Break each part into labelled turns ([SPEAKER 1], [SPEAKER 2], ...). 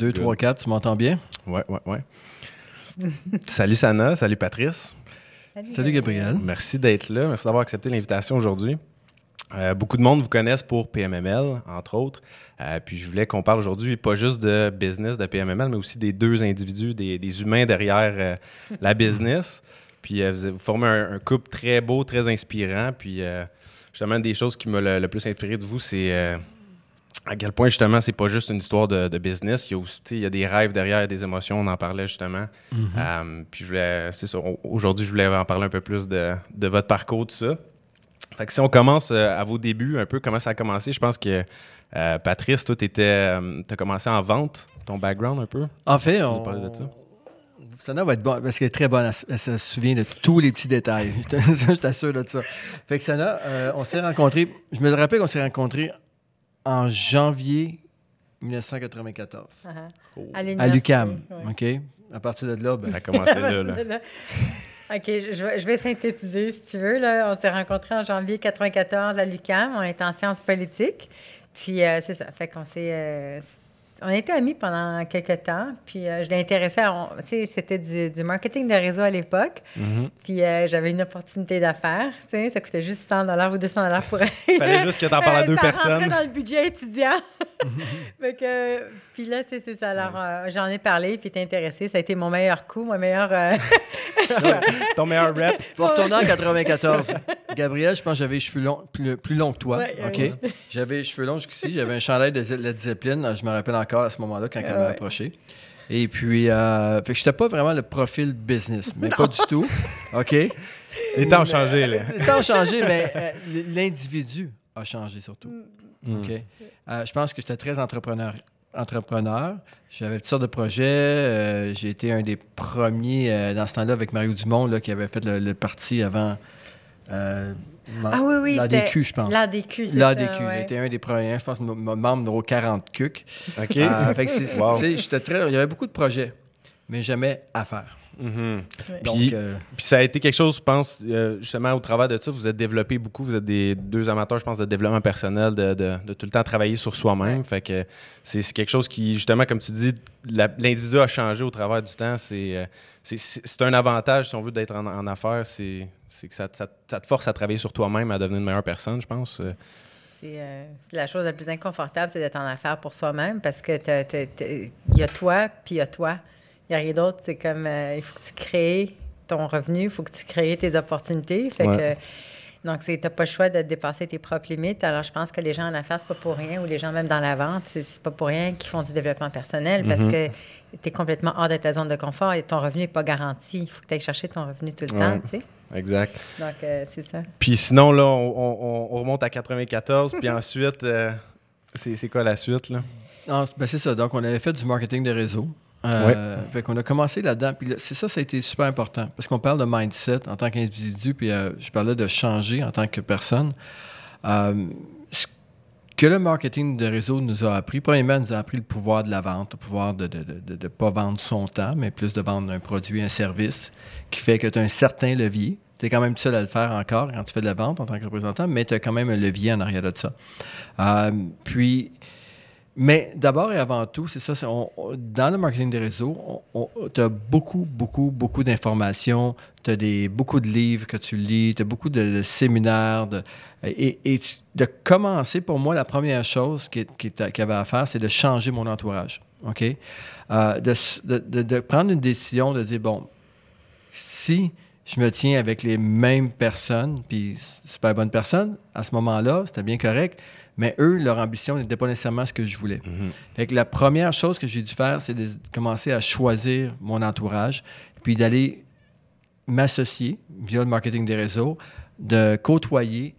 [SPEAKER 1] 1, 2, 3, 4, tu m'entends bien?
[SPEAKER 2] Ouais, ouais, ouais. salut Sana, salut Patrice.
[SPEAKER 1] Salut, Gabriel.
[SPEAKER 2] Merci d'être là. Merci d'avoir accepté l'invitation aujourd'hui. Euh, beaucoup de monde vous connaissent pour PMML, entre autres. Euh, puis je voulais qu'on parle aujourd'hui pas juste de business de PMML, mais aussi des deux individus, des, des humains derrière euh, la business. Puis vous, formez un, couple très beau, très inspirant. Puis justement, des choses qui m'ont le, plus inspiré de vous, c'est à quel point justement c'est pas juste une histoire de, business, il y a aussi il y a des rêves derrière, des émotions, on en parlait justement. Mm-hmm. puis je voulais, c'est ça, aujourd'hui je voulais en parler un peu plus de, de votre parcours, tout ça. Fait que si on commence euh, à vos débuts, un peu comment ça a commencé, je pense que euh, Patrice, toi, tu euh, as commencé en vente, ton background un peu?
[SPEAKER 1] En fait, on... de ça. Sana va être bonne parce qu'elle est très bonne. Elle, se souvient de tous les petits détails. je t'assure de ça. Fait que Sana, on s'est rencontrés. Je me rappelle qu'on s'est rencontrés en janvier 1994. Uh-huh. À l'UCAM. OK? À partir de là, ben...
[SPEAKER 2] Ça a commencé là. là.
[SPEAKER 3] OK, je, vais synthétiser si tu veux. Là. On s'est rencontrés en janvier 94 à l'UQAM. On est en sciences politiques. Puis euh, c'est ça. Fait qu'on s'est. Euh, on a été amis pendant quelques temps, puis euh, je l'ai intéressé à... Tu sais, c'était du, marketing de réseau à l'époque, mm-hmm. puis j'avais une opportunité d'affaires, tu sais, ça coûtait juste 100 ou 200 pour...
[SPEAKER 2] Il fallait juste que t'en parles à deux personnes. Ça
[SPEAKER 3] dans le budget étudiant. fait que, puis là, tu sais, c'est ça. Alors, j'en ai parlé, puis t'es intéressé. Ça a été mon meilleur coup, mon meilleur...
[SPEAKER 2] Ton meilleur rep.
[SPEAKER 1] Pour retourner en 94, Gabriel, je pense que j'avais les cheveux longs, plus, plus longs que toi. OK? J'avais les cheveux longs jusqu'ici. J'avais un chandail de la discipline. Je me rappelle encore à ce moment-là quand elle m'a approché. Et puis, euh, fait que j'étais pas vraiment le profil business, mais pas du tout. OK?
[SPEAKER 2] Les temps ont changé, là.
[SPEAKER 1] Les temps ont changé, mais euh, l'individu a changé surtout. Mm. OK? Euh, je pense que j'étais très entrepreneur entrepreneur. J'avais toutes sortes de projets. Euh, j'ai été un des premiers dans ce temps-là avec Mario Dumont là, qui avait fait le, parti avant.
[SPEAKER 3] Euh, ah oui, oui,
[SPEAKER 1] L'ADQ, je pense.
[SPEAKER 3] L'ADQ, c'est
[SPEAKER 1] L'ADQ. Il était un des premiers, je pense, membre numéro 40 CUC.
[SPEAKER 2] OK.
[SPEAKER 1] très, il y avait beaucoup de projets, mais jamais à faire.
[SPEAKER 2] Mhm. Euh, puis, ça a été quelque chose, je pense, euh, justement, au travers de ça, vous êtes développé beaucoup. Vous êtes des deux amateurs, je pense, de développement personnel, de, tout le temps travailler sur soi-même. Fait que c'est quelque chose qui, justement, comme tu dis, l'individu a changé au travers du temps. C'est euh, un avantage, si on veut, d'être en, affaires. C'est que ça, te force à travailler sur toi-même, à devenir une meilleure personne, je pense.
[SPEAKER 3] C'est la chose la plus inconfortable, c'est d'être en affaires pour soi-même parce que il y a toi, puis il y a toi. Il n'y a rien d'autre. C'est comme, euh, il faut que tu crées ton revenu, il faut que tu crées tes opportunités. Fait que, donc, tu n'as pas le choix de dépasser tes propres limites. Alors, je pense que les gens en affaires, c'est pas pour rien, ou les gens même dans la vente, c'est pas pour rien qu'ils font du développement personnel, parce mm-hmm. que tu es complètement hors de ta zone de confort et ton revenu n'est pas garanti. Il faut que tu ailles chercher ton revenu tout le temps, tu sais.
[SPEAKER 2] Exact.
[SPEAKER 3] Donc, euh, c'est ça.
[SPEAKER 2] Puis sinon, là, on, remonte à 94, puis ensuite, euh, c'est quoi la suite, là?
[SPEAKER 1] ben c'est ça. Donc, on avait fait du marketing de réseau. Euh, fait qu'on a commencé là-dedans. Puis c'est ça, ça a été super important. Parce qu'on parle de mindset en tant qu'individu, puis euh, je parlais de changer en tant que personne. Euh, que le marketing de réseau nous a appris, premièrement, nous a appris le pouvoir de la vente, le pouvoir de ne de, pas vendre son temps, mais plus de vendre un produit, un service, qui fait que tu as un certain levier. Tu es quand même seul à le faire encore quand tu fais de la vente en tant que représentant, mais tu as quand même un levier en arrière de ça. puis, mais d'abord et avant tout, c'est ça, dans le marketing des réseaux, tu as beaucoup, beaucoup, beaucoup d'informations, tu as beaucoup de livres que tu lis, tu as beaucoup de, séminaires. Et, de commencer, pour moi, la première chose qu'il qui, qui avait à faire, c'est de changer mon entourage. OK? Euh, de, de, prendre une décision de dire, bon, si je me tiens avec les mêmes personnes, puis super bonnes personnes, à ce moment-là, c'était bien correct, mais eux, leur ambition n'était pas nécessairement ce que je voulais. Mhm. Fait que la première chose que j'ai dû faire, c'est de commencer à choisir mon entourage, puis d'aller m'associer via le marketing des réseaux, de côtoyer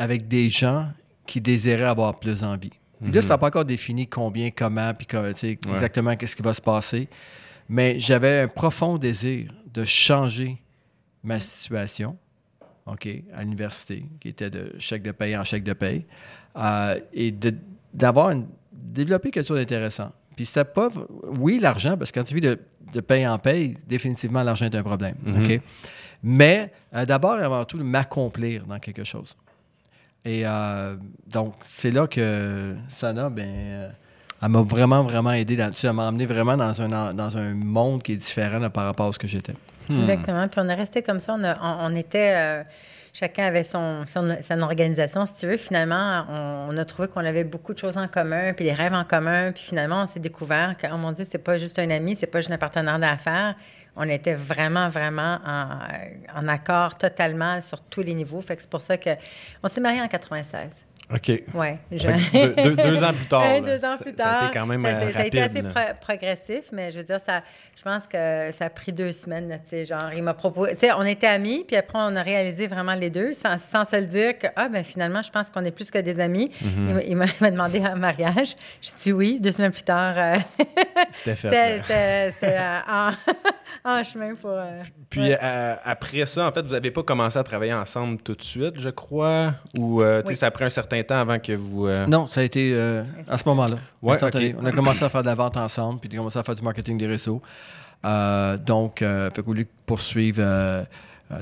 [SPEAKER 1] avec des gens qui désiraient avoir plus envie. Puis là, mhm. pas encore défini combien, comment, puis exactement qu'est-ce qui va se passer. Mais j'avais un profond désir de changer ma situation, OK, à l'université, qui était de chèque de paye en chèque de paye, euh, et d'avoir développé quelque chose d'intéressant. Puis c'était pas, oui, l'argent, parce que quand tu vis de, de paye en paye, définitivement, l'argent est un problème. Mm-hmm. OK? Mais euh, d'abord et avant tout, m'accomplir dans quelque chose. Et euh, donc, c'est là que Sana, ben. elle m'a vraiment, vraiment aidé là-dessus. Elle m'a emmené vraiment dans un, dans un monde qui est différent par rapport à ce que j'étais.
[SPEAKER 3] Hmm. Exactement. Puis on est resté comme ça. On, était. Euh, chacun avait son, son, organisation, si tu veux. Finalement, on, a trouvé qu'on avait beaucoup de choses en commun, puis des rêves en commun. Puis finalement, on s'est découvert que, oh mon Dieu, c'est pas juste un ami, c'est pas juste un partenaire d'affaires. On était vraiment, vraiment en, accord totalement sur tous les niveaux. Fait que c'est pour ça que on s'est mariés en 96.
[SPEAKER 2] OK.
[SPEAKER 3] Oui.
[SPEAKER 2] deux, ans plus tard.
[SPEAKER 3] deux ans plus tard.
[SPEAKER 2] Ça a été quand même ça,
[SPEAKER 3] ça, a été assez progressif, mais je veux dire, ça, je pense que ça a pris deux semaines. Tu sais, genre, il m'a proposé. Tu sais, on était amis, puis après, on a réalisé vraiment les deux, sans, sans se le dire que, ah, ben finalement, je pense qu'on est plus que des amis. Mm-hmm. Il m'a demandé un mariage. Je dis oui. Deux semaines plus tard. Euh,
[SPEAKER 2] c'était fait.
[SPEAKER 3] C'était euh, en, chemin pour. Euh,
[SPEAKER 2] puis après ça, en fait, vous n'avez pas commencé à travailler ensemble tout de suite, je crois, ou tu sais, ça a pris un certain temps avant que vous.
[SPEAKER 1] Euh, non, ça a été euh, à ce moment-là. On a commencé à faire de la vente ensemble, puis on a commencé à faire du marketing des réseaux. Euh, donc, euh, fait de poursuivre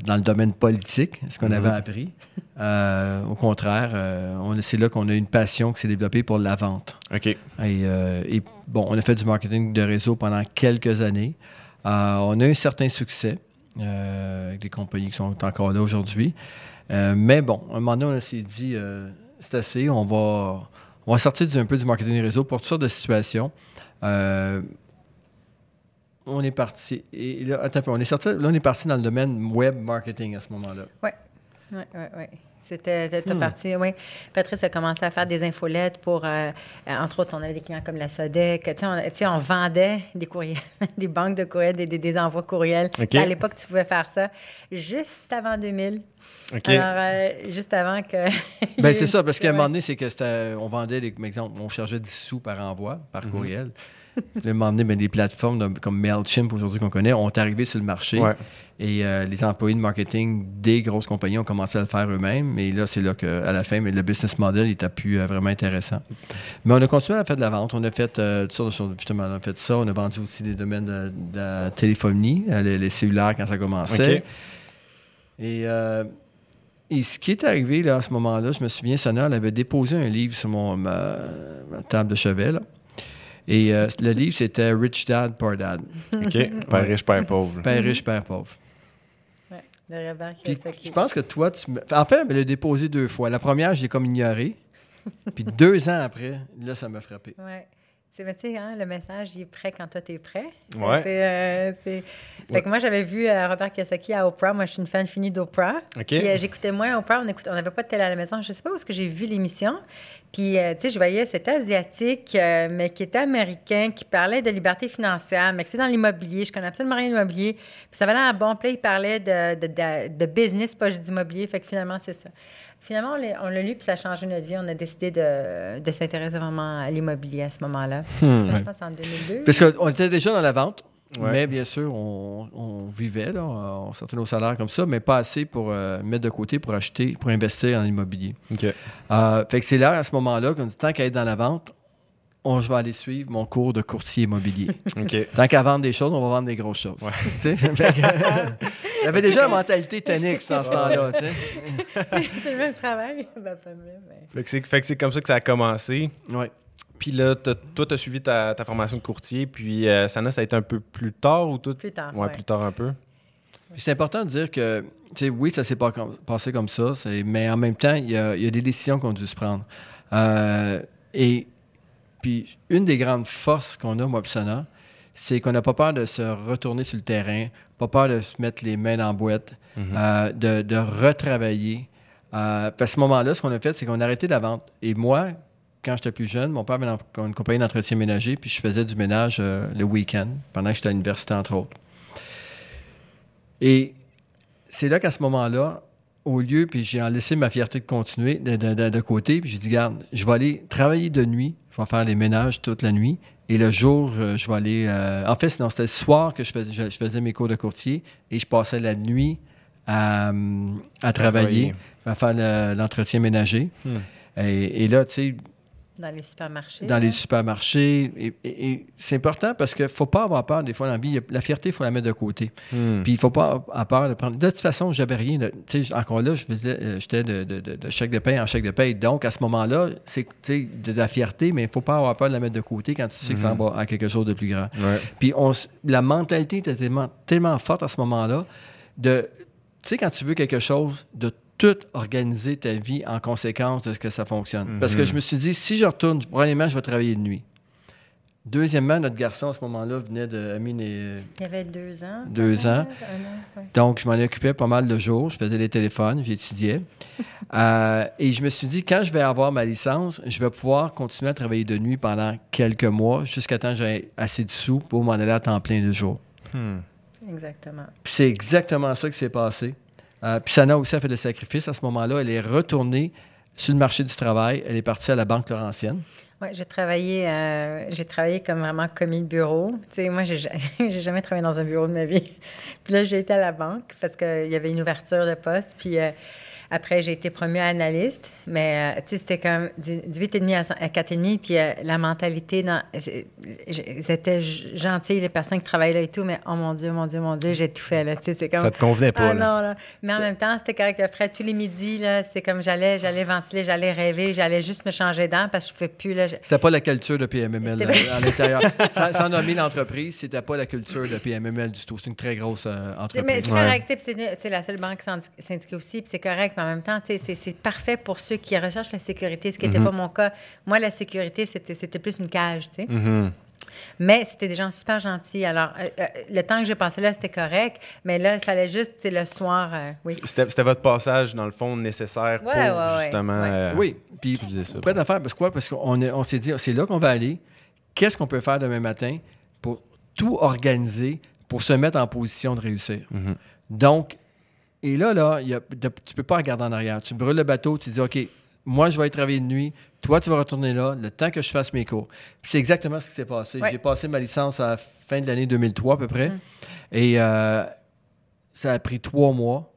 [SPEAKER 1] dans le domaine politique, ce qu'on avait mhm. appris. au contraire, c'est là qu'on a une passion qui s'est développée pour la vente.
[SPEAKER 2] OK.
[SPEAKER 1] Et, et, bon, on a fait du marketing de réseau pendant quelques années. on a eu un certain succès avec des compagnies qui sont encore là aujourd'hui. mais bon, à un moment donné, on s'est dit, assez. On va, sortir un peu du marketing réseau pour toutes sortes de situations. Euh, on est parti. Attends, on est sorti. Là, on est parti dans le domaine web marketing à ce moment-là.
[SPEAKER 3] Oui, oui, oui, oui. C'était hmm. parti, oui. Patrice a commencé à faire des infolettes pour, euh, entre autres, on avait des clients comme la Sodec. Tu sais, on, vendait des courriels, des banques de courriels, des, des, envois courriels. À l'époque, tu pouvais faire ça juste avant 2000. Alors, euh, juste avant que.
[SPEAKER 1] ben, c'est ça, parce qu'à un moment donné, c'est que on vendait, par exemple, on chargeait 10 sous par envoi, par mhm. courriel. Le moment donné, ben, des plateformes comme MailChimp aujourd'hui qu'on connaît ont arrivé sur le marché. Et euh, les employés de marketing des grosses compagnies ont commencé à le faire eux-mêmes. Et là, c'est là qu'à la fin, mais le business model n'était plus euh, vraiment intéressant. Mais on a continué à faire de la vente. On a fait justement, on a fait ça. On a vendu aussi des domaines de, la téléphonie, les, cellulaires quand ça commençait. Et et ce qui est arrivé là, à ce moment-là, je me souviens, Sana, elle avait déposé un livre sur mon, ma, table de chevet. Là. Et euh, le livre, c'était Rich Dad, Poor Dad.
[SPEAKER 2] OK. Père riche, père pauvre.
[SPEAKER 1] Père riche, père pauvre.
[SPEAKER 3] Ouais, je
[SPEAKER 1] pense que toi, tu me... En fait, elle l'a déposé deux fois. La première, je l'ai comme ignoré. Puis deux ans après, là, ça m'a frappé.
[SPEAKER 3] Ouais. C'est, hein, le message, il est prêt quand toi, t'es prêt.
[SPEAKER 2] Ouais.
[SPEAKER 3] Euh, fait que moi, j'avais vu euh, Robert Kiyosaki à Oprah. Moi, je suis une fan finie d'Oprah.
[SPEAKER 2] Euh,
[SPEAKER 3] j'écoutais moins Oprah. On n'avait pas de télé à la maison. Je sais pas où est-ce que j'ai vu l'émission. Puis, tu sais, je voyais cet Asiatique, mais qui était américain, qui parlait de liberté financière, mais que c'est dans l'immobilier. Je connais absolument rien d'immobilier. Puis ça valait un bon. Puis il parlait de, de, de business, pas juste d'immobilier. Fait que finalement, c'est ça. Finalement, on l'a lu, puis ça a changé notre vie. On a décidé de, de s'intéresser vraiment à l'immobilier à ce moment-là. Hmm. Je pense en 2002.
[SPEAKER 1] Parce qu'on était déjà dans la vente. Mais bien sûr, on, vivait, là, on sortait nos salaires comme ça, mais pas assez pour euh, mettre de côté pour acheter, pour investir en immobilier.
[SPEAKER 2] OK.
[SPEAKER 1] Euh, fait que c'est là, à ce moment-là, qu'on dit tant qu'à être dans la vente, on, je vais aller suivre mon cours de courtier immobilier. Tant qu'à vendre des choses, on va vendre des grosses choses. Il y avait déjà la mentalité Tenix dans ce temps-là.
[SPEAKER 3] c'est le même travail. Ben, pas
[SPEAKER 2] mais... Fait que c'est comme ça que ça a commencé.
[SPEAKER 1] Oui.
[SPEAKER 2] Puis là, toi, tu as suivi ta, formation de courtier, puis euh, Sana, ça a été un peu plus tard ou tout?
[SPEAKER 3] Plus tard.
[SPEAKER 2] Ouais, plus tard un peu.
[SPEAKER 1] C'est important de dire que, tu sais, oui, ça s'est pas passé comme ça, mais en même temps, il y a, y a, des décisions qu'on a dû se prendre. Euh, et puis une des grandes forces qu'on a, moi Sana, c'est qu'on n'a pas peur de se retourner sur le terrain, pas peur de se mettre les mains dans la boîte, mhm. euh, de, retravailler. Euh, à ce moment-là, ce qu'on a fait, c'est qu'on a arrêté la vente. Et moi, quand j'étais plus jeune, mon père avait une compagnie d'entretien ménager, puis je faisais du ménage euh, le week-end, pendant que j'étais à l'université, entre autres. Et c'est là qu'à ce moment-là, au lieu, puis j'ai laissé ma fierté de continuer de, de côté, puis j'ai dit, garde, je vais aller travailler de nuit, je vais faire les ménages toute la nuit. Et le jour, euh, je vais aller. Euh, en fait, c'était le soir que je faisais, je, faisais, mes cours de courtier et je passais la nuit à, à travailler, à faire l'entretien ménager. Hmm. Et, là, tu sais,
[SPEAKER 3] Dans les supermarchés.
[SPEAKER 1] dans les supermarchés. Et, et- et c'est important parce qu'il ne faut pas avoir peur des fois dans la vie. La fierté, il faut la mettre de côté.
[SPEAKER 2] Hmm.
[SPEAKER 1] Puis il ne faut pas avoir peur de prendre. De toute façon, j'avais rien. de- Tu sais, encore là, je faisais, euh, j'étais de, de- de- de chèque de paye en chèque de paye. Donc, à ce moment-là, c'est tu sais, de la fierté, mais il ne faut pas avoir peur de la mettre de côté quand tu sais que ça va à quelque chose de plus grand.
[SPEAKER 2] Ouais.
[SPEAKER 1] Puis on, la mentalité était tellement, tellement forte à ce moment-là de, tu sais, quand tu veux quelque chose, de tout organiser ta vie en conséquence de ce que ça fonctionne. Parce que je me suis dit, si je retourne, premièrement, je vais travailler de nuit. Deuxièmement, notre garçon, à ce moment-là, venait de... Amine est-
[SPEAKER 3] Il y avait deux ans.
[SPEAKER 1] Deux ans.
[SPEAKER 3] Un an, ouais.
[SPEAKER 1] donc, je m'en occupais pas mal de jours. Je faisais les téléphones, j'étudiais. Euh, et je me suis dit, quand je vais avoir ma licence, je vais pouvoir continuer à travailler de nuit pendant quelques mois, jusqu'à temps que j'ai assez de sous pour m'en aller à temps plein de jour.
[SPEAKER 2] Hmm.
[SPEAKER 3] Exactement.
[SPEAKER 1] Puis c'est exactement ça qui s'est passé. Euh, puis Sana aussi a fait le sacrifice à ce moment-là. Elle est retournée sur le marché du travail. Elle est partie à la Banque Laurentienne.
[SPEAKER 3] Travaillé, euh, j'ai travaillé comme vraiment commis de bureau. Moi, j'ai ja- j'ai jamais travaillé dans un bureau de ma vie. Puis là, j'ai été à la banque parce qu'il y avait une ouverture de poste. Puis euh, après, j'ai été promue à analyste. Mais euh, tu sais, c'était comme du, du 8,5 à, cent- à 4,5. Puis euh, la mentalité, dans, c'est- j'ai- ils étaient g- gentils, les personnes qui travaillaient là et tout. Mais oh mon Dieu, mon Dieu, mon Dieu, j'ai tout fait. Là, tu sais, c'est comme...
[SPEAKER 2] Ça te convenait pas,
[SPEAKER 3] Ah
[SPEAKER 2] là.
[SPEAKER 3] non, là. Mais en même temps, c'était correct. Après, tous les midis, là, c'est comme j'allais, j'allais ventiler, j'allais rêver, j'allais juste me changer d'air parce que je ne pouvais plus. Là, je-
[SPEAKER 1] C'était pas la culture de PMML
[SPEAKER 3] C'était-
[SPEAKER 1] à l'intérieur. sans, sans nommer l'entreprise, c'était pas la culture de PMML du tout. C'est une très grosse euh,
[SPEAKER 3] C'est- Mais
[SPEAKER 1] entreprise.
[SPEAKER 3] c'est correct, c'est c'est la seule banque syndiquée aussi, puis c'est correct, mais en même temps, tu sais, c'est- c'est parfait pour ceux qui recherchent la sécurité, ce qui n'était pas mon cas. Moi, la sécurité, c'était c'était plus une cage, tu sais.
[SPEAKER 2] Mhm.
[SPEAKER 3] Mais c'était des gens super gentils. Alors, euh, euh, le temps que j'ai passé là, c'était correct, mais là, il fallait juste, le soir, euh, oui.
[SPEAKER 2] C'était votre passage, dans le fond, nécessaire
[SPEAKER 3] Ouais,
[SPEAKER 2] pour
[SPEAKER 3] ouais,
[SPEAKER 2] justement.
[SPEAKER 3] Ouais.
[SPEAKER 2] euh,
[SPEAKER 1] Oui, puis
[SPEAKER 2] utiliser ça.
[SPEAKER 1] prêt à faire, parce que quoi? Parce qu'on on s'est dit, c'est là qu'on va aller. Qu'est-ce qu'on peut faire demain matin pour tout organiser, pour se mettre en position de réussir?
[SPEAKER 2] Mhm.
[SPEAKER 1] Donc, et là, là, y a- tu peux pas regarder en arrière. Tu brûles le bateau, tu dis, OK, moi, je vais aller travailler de nuit. Toi, tu vas retourner là, le temps que je fasse mes cours. Puis c'est exactement ce qui s'est passé.
[SPEAKER 3] Ouais.
[SPEAKER 1] J'ai passé ma licence à la fin de l'année 2003, à peu près.
[SPEAKER 3] Mhm.
[SPEAKER 1] Et euh, ça a pris trois mois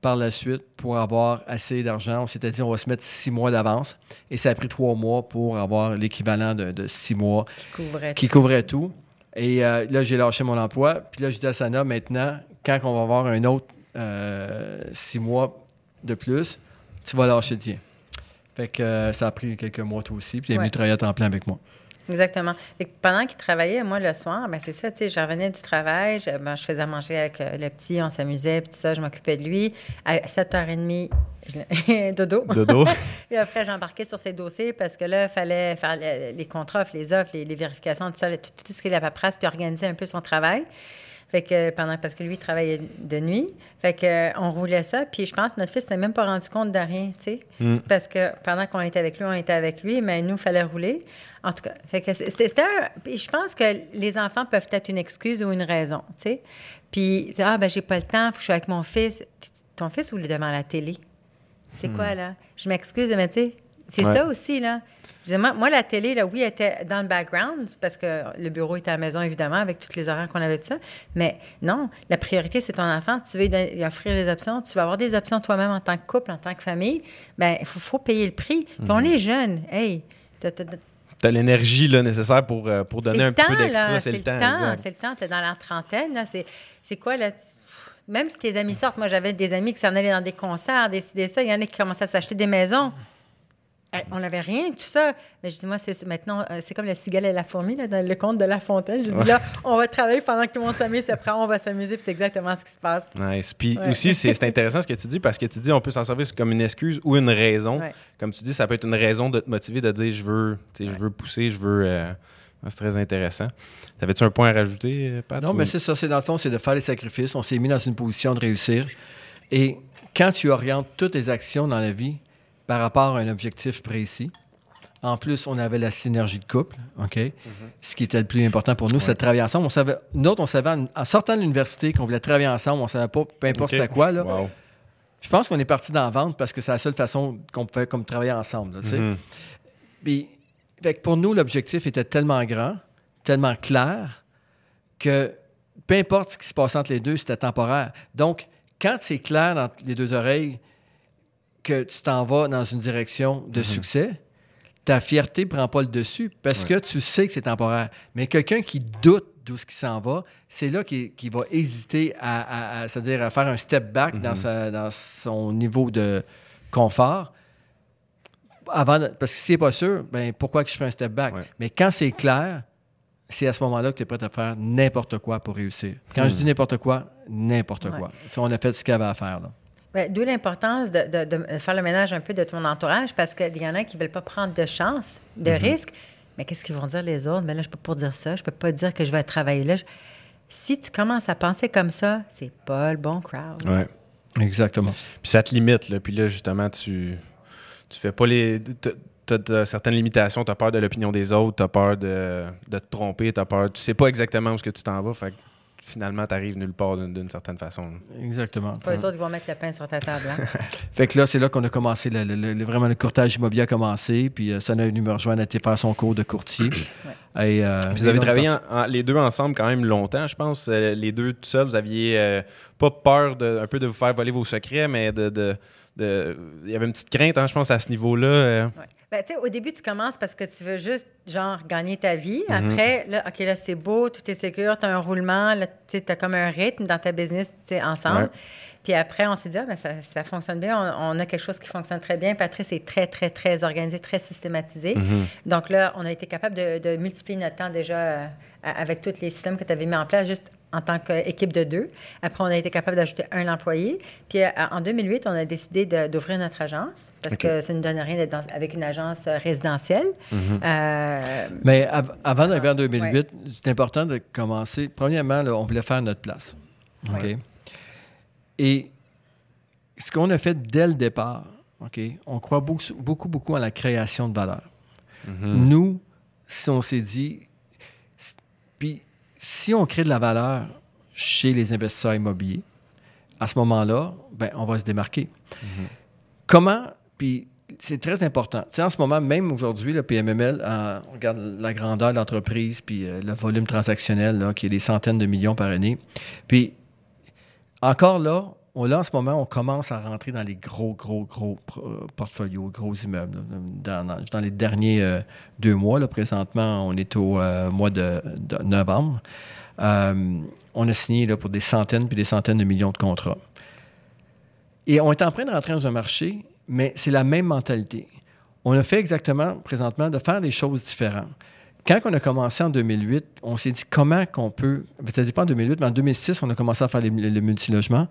[SPEAKER 1] par la suite pour avoir assez d'argent. On s'était dit, on va se mettre six mois d'avance. Et ça a pris trois mois pour avoir l'équivalent de, de six mois
[SPEAKER 3] Qui couvrait
[SPEAKER 1] qui couvrait tout. Et euh, là, j'ai lâché mon emploi. Puis là, je dis à Sana, maintenant, quand on va avoir un autre euh, six mois de plus, tu vas lâcher le tien. Fait que euh, ça a pris quelques mois, toi aussi. Puis il est venu
[SPEAKER 3] Ouais.
[SPEAKER 1] travailler à temps plein avec moi.
[SPEAKER 3] Exactement. Pendant qu'il travaillait, moi, le soir, ben c'est ça, tu sais, je revenais du travail, je, ben, je faisais à manger avec euh, le petit, on s'amusait, puis tout ça, je m'occupais de lui. À 7h30, je le- dodo.
[SPEAKER 2] Dodo.
[SPEAKER 3] Et après, j'embarquais sur ses dossiers parce que là, il fallait faire le- les contre offres, les offres, les, les vérifications, tout ça, tout, tout ce qui est la paperasse, puis organiser un peu son travail. Fait que pendant, parce que lui, il travaillait de nuit. Fait que, euh, on roulait ça. Puis je pense que notre fils s'est même pas rendu compte de rien, tu sais.
[SPEAKER 2] Mm.
[SPEAKER 3] Parce que pendant qu'on était avec lui, on était avec lui, mais nous, il fallait rouler. En tout cas, fait que c'était un. Je pense que les enfants peuvent être une excuse ou une raison, tu sais. Puis, ah, ben, j'ai pas le temps, faut que je sois avec mon fils. Ton fils ou le devant la télé? C'est quoi, là? Je m'excuse, mais tu sais, c'est
[SPEAKER 2] Ouais.
[SPEAKER 3] ça aussi, là. Moi, moi, la télé, là, oui, elle était dans le background, parce que le bureau était à la maison, évidemment, avec toutes les horaires qu'on avait de ça. Mais non, la priorité, c'est ton enfant. Tu veux lui offrir des options. Tu vas avoir des options toi-même en tant que couple, en tant que famille. Ben, il faut, faut payer le prix. Puis on est jeunes. Hey, t'as- T'as
[SPEAKER 2] l'énergie là, nécessaire pour, euh, pour donner un
[SPEAKER 3] le
[SPEAKER 2] petit peu d'extra. C'est le temps.
[SPEAKER 3] temps. C'est le temps. T'es dans la trentaine, là. C'est, quoi, là? Tu- Même si tes amis sortent, moi, j'avais des amis qui s'en allaient dans des concerts, décider ça. Il y en a qui commençaient à s'acheter des maisons. On n'avait rien, tout ça. Mais je dis, moi, c'est maintenant, euh, c'est comme le cigale et la fourmi, là, dans le conte de La Fontaine. Je dis, là, on va travailler pendant que tout le monde s'amuse, puis après, on va s'amuser, puis c'est exactement ce qui se passe.
[SPEAKER 2] Nice. Puis
[SPEAKER 3] Ouais.
[SPEAKER 2] aussi, c'est intéressant ce que tu dis parce que tu dis on peut s'en servir comme une excuse ou une raison.
[SPEAKER 3] Ouais.
[SPEAKER 2] Comme tu dis, ça peut être une raison de te motiver de dire je veux, tu sais, je veux pousser, je veux. euh, C'est très intéressant. T'avais-tu un point à rajouter, euh, Pat?
[SPEAKER 1] Non,
[SPEAKER 2] ou-
[SPEAKER 1] mais c'est ça. C'est dans le fond, c'est de faire les sacrifices. On s'est mis dans une position de réussir. Et quand tu orientes toutes tes actions dans la vie par rapport à un objectif précis, en plus, on avait la synergie de couple, OK? Ce qui était le plus important pour nous, c'est de travailler ensemble. On savait, nous autres, on savait, en, en sortant de l'université, qu'on voulait travailler ensemble. On savait pas, peu importe
[SPEAKER 2] Ok.
[SPEAKER 1] c'était quoi, là.
[SPEAKER 2] Wow.
[SPEAKER 1] Je pense qu'on est parti dans la vente parce que c'est la seule façon qu'on pouvait comme travailler ensemble, là, tu sais.
[SPEAKER 2] Mhm.
[SPEAKER 1] Puis, fait que pour nous, l'objectif était tellement grand, tellement clair, que peu importe ce qui se passe entre les deux, c'était temporaire. Donc, quand c'est clair dans les deux oreilles que tu t'en vas dans une direction de succès, ta fierté ne prend pas le dessus parce que tu sais que c'est temporaire. Mais quelqu'un qui doute d'où ce qui s'en va, c'est là qu'il va hésiter à, à, dire à faire un step back dans, dans son niveau de confort. Avant, parce que s'il n'est pas sûr, ben pourquoi que je fais un step back? Mais quand c'est clair, c'est à ce moment-là que tu es prêt à faire n'importe quoi pour réussir. Quand je hmm. dis n'importe quoi, n'importe quoi. Si on a fait ce qu'il y avait à faire.
[SPEAKER 3] Ben, d'où l'importance de, faire le ménage un peu de ton entourage parce qu'il y en a qui ne veulent pas prendre de chance, de mm-hmm. risque. Mais qu'est-ce qu'ils vont dire les autres? Mais ben là, je ne peux pas dire ça. Je ne peux pas dire que je vais travailler là. Si tu commences à penser comme ça, c'est pas le bon crowd.
[SPEAKER 2] Oui.
[SPEAKER 1] Exactement.
[SPEAKER 2] Puis ça te limite. Là. Puis là, justement, tu tu fais pas les tu as, certaines limitations, tu as peur de l'opinion des autres, tu as peur de, te tromper, tu as peur. Tu sais pas exactement où ce que tu t'en vas. Fait finalement, tu arrives nulle part d'une certaine façon.
[SPEAKER 1] Exactement.
[SPEAKER 3] pas les autres qui vont mettre le pain sur ta table. Hein?
[SPEAKER 1] fait que là, c'est là qu'on a commencé, le, vraiment le courtage immobilier a commencé. Puis euh, Sana est venu me rejoindre, à faire son cours de courtier.
[SPEAKER 2] Et, euh, vous avez travaillé les deux ensemble quand même longtemps, je pense. Euh, les deux tout seuls, vous aviez pas peur de, un peu de vous faire voler vos secrets, mais de il y avait une petite crainte, hein, je pense, à ce niveau-là. Euh.
[SPEAKER 3] Ben, au début, tu commences parce que tu veux juste, genre, gagner ta vie. Mhm. Après, là, OK, là, c'est beau, tout est sécur, tu as un roulement, tu as comme un rythme dans ta business ensemble. Puis après, on s'est dit, ah, ben, ça, fonctionne bien, on, a quelque chose qui fonctionne très bien. Patrice est très, très, très organisé, très systématisé. Mhm. Donc là, on a été capable de, multiplier notre temps déjà euh, avec tous les systèmes que tu avais mis en place, juste en tant qu'équipe de deux. Après, on a été capable d'ajouter un employé. Puis euh, en 2008, on a décidé d'ouvrir notre agence parce que ça ne nous donne rien d'être avec une agence euh, résidentielle.
[SPEAKER 1] Mhm. Euh, Mais avant d'arriver en 2008, c'est important de commencer. Premièrement, on voulait faire notre place. OK? Et ce qu'on a fait dès le départ, OK, on croit beaucoup, beaucoup, beaucoup à la création de valeur. Mhm. Nous, si on s'est dit, puis si on crée de la valeur chez les investisseurs immobiliers, à ce moment-là, ben, on va se démarquer. Mhm. Comment, puis c'est très important. Tu sais, en ce moment, même aujourd'hui, le PMML, euh, on regarde la grandeur de l'entreprise, puis euh, le volume transactionnel, là, qui est des centaines de millions par année. Puis, encore là, on, là, en ce moment, on commence à rentrer dans les gros, gros, gros euh, portfolios, gros immeubles. Dans, les derniers euh, deux mois, là, présentement, on est au euh, mois de, novembre. on a signé là, pour des centaines puis des centaines de millions de contrats. Et on est en train de rentrer dans un marché, mais c'est la même mentalité. On a fait exactement, présentement, de faire des choses différentes. Quand on a commencé en 2008, on s'est dit comment qu'on peut. Ça dit pas en 2008, mais en 2006, on a commencé à faire les multilogements.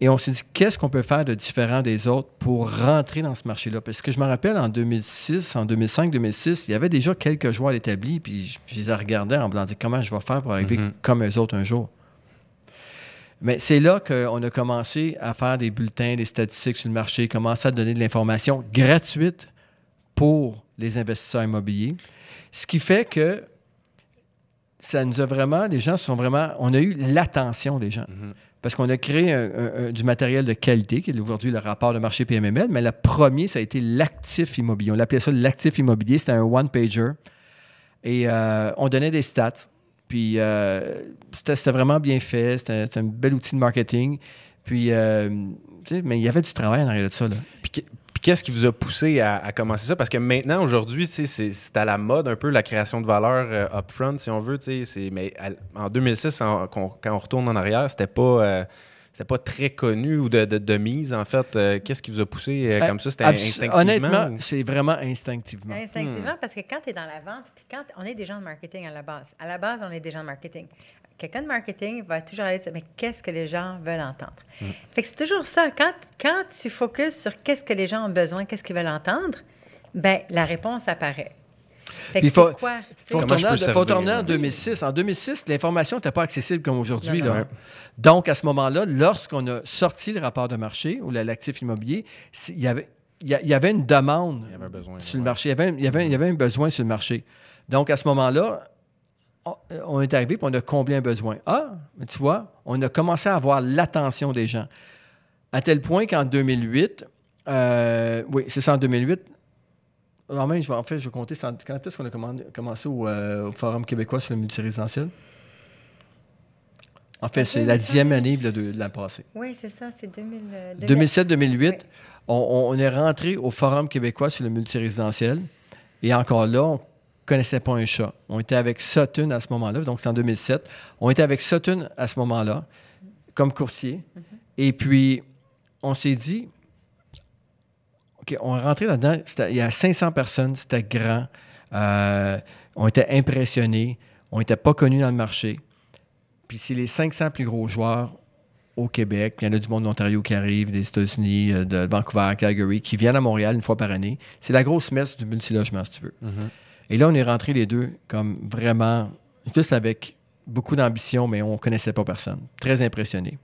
[SPEAKER 1] Et on s'est dit, qu'est-ce qu'on peut faire de différent des autres pour rentrer dans ce marché-là? Parce que je me rappelle, en 2006, en 2005, 2006, il y avait déjà quelques joueurs établis, puis je, les regardais en me disant, comment je vais faire pour arriver mm-hmm. comme eux autres un jour? Mais c'est là qu'on a commencé à faire des bulletins, des statistiques sur le marché, commencer à donner de l'information gratuite pour les investisseurs immobiliers. Ce qui fait que ça nous a vraiment, les gens sont vraiment, on a eu l'attention des gens. Mm-hmm parce qu'on a créé du matériel de qualité, qui est aujourd'hui le rapport de marché PMML, mais le premier, ça a été l'actif immobilier. On l'appelait ça l'actif immobilier, c'était un one-pager. Et euh, on donnait des stats. Puis euh, c'était vraiment bien fait, c'était un bel outil de marketing. Puis, euh, mais il y avait du travail en arrière de ça. Là.
[SPEAKER 2] Puis, qu'est-ce qui vous a poussé à, commencer ça? Parce que maintenant, aujourd'hui, c'est à la mode un peu la création de valeur euh, upfront, si on veut. Mais en 2006, quand on retourne en arrière, c'était pas. Euh, pas très connu ou de, mise, en fait. Euh, qu'est-ce qui vous a poussé comme ça? C'était instinctivement?
[SPEAKER 1] Honnêtement, c'est vraiment instinctivement.
[SPEAKER 3] Instinctivement, parce que quand tu es dans la vente, puis quand on est des gens de marketing à la base, à la base, on est des gens de marketing quelqu'un de marketing va toujours aller dire, mais qu'est-ce que les gens veulent entendre? Mm. Fait que c'est toujours ça. Quand, quand tu focuses sur qu'est-ce que les gens ont besoin, qu'est-ce qu'ils veulent entendre, ben la réponse apparaît.
[SPEAKER 1] Fait que faut, quoi? faut retourner, en 2006. En 2006, l'information n'était pas accessible comme aujourd'hui. Donc, à ce moment-là, lorsqu'on a sorti le rapport de marché ou l'actif immobilier, il y avait, il y avait une demande sur le marché. Il y, avait, il, y avait, il y avait un besoin sur le marché. Donc, à ce moment-là, on est arrivé et on a comblé un besoin. Ah, mais tu vois, on a commencé à avoir l'attention des gens. À tel point qu'en 2008, euh, oui, c'est ça en 2008, en, fait, je vais, en fait, je vais compter quand est-ce qu'on a commencé euh, au, Forum québécois sur le multirésidentiel? En fait, c'est la dixième année de, l'an passé.
[SPEAKER 3] Oui, c'est ça, c'est
[SPEAKER 1] 2007-2008. On, on, est rentré au Forum québécois sur le multirésidentiel. Et encore là, on connaissait pas un chat. On était avec Sutton à ce moment-là, donc c'est en 2007. On était avec Sutton à ce moment-là, comme courtier. Et puis, on s'est dit, OK, on est rentré là-dedans, il y a 500 personnes, c'était grand. Euh, on était impressionnés, on n'était pas connus dans le marché. Puis c'est les 500 plus gros joueurs au Québec. Il y en a du monde d'Ontario qui arrive, des États-Unis, euh, de Vancouver, Calgary, qui viennent à Montréal une fois par année. C'est la grosse messe du multilogement, si tu veux. Et là, on est rentrés les deux comme vraiment, juste avec beaucoup d'ambition, mais on ne connaissait pas personne. Très impressionnés.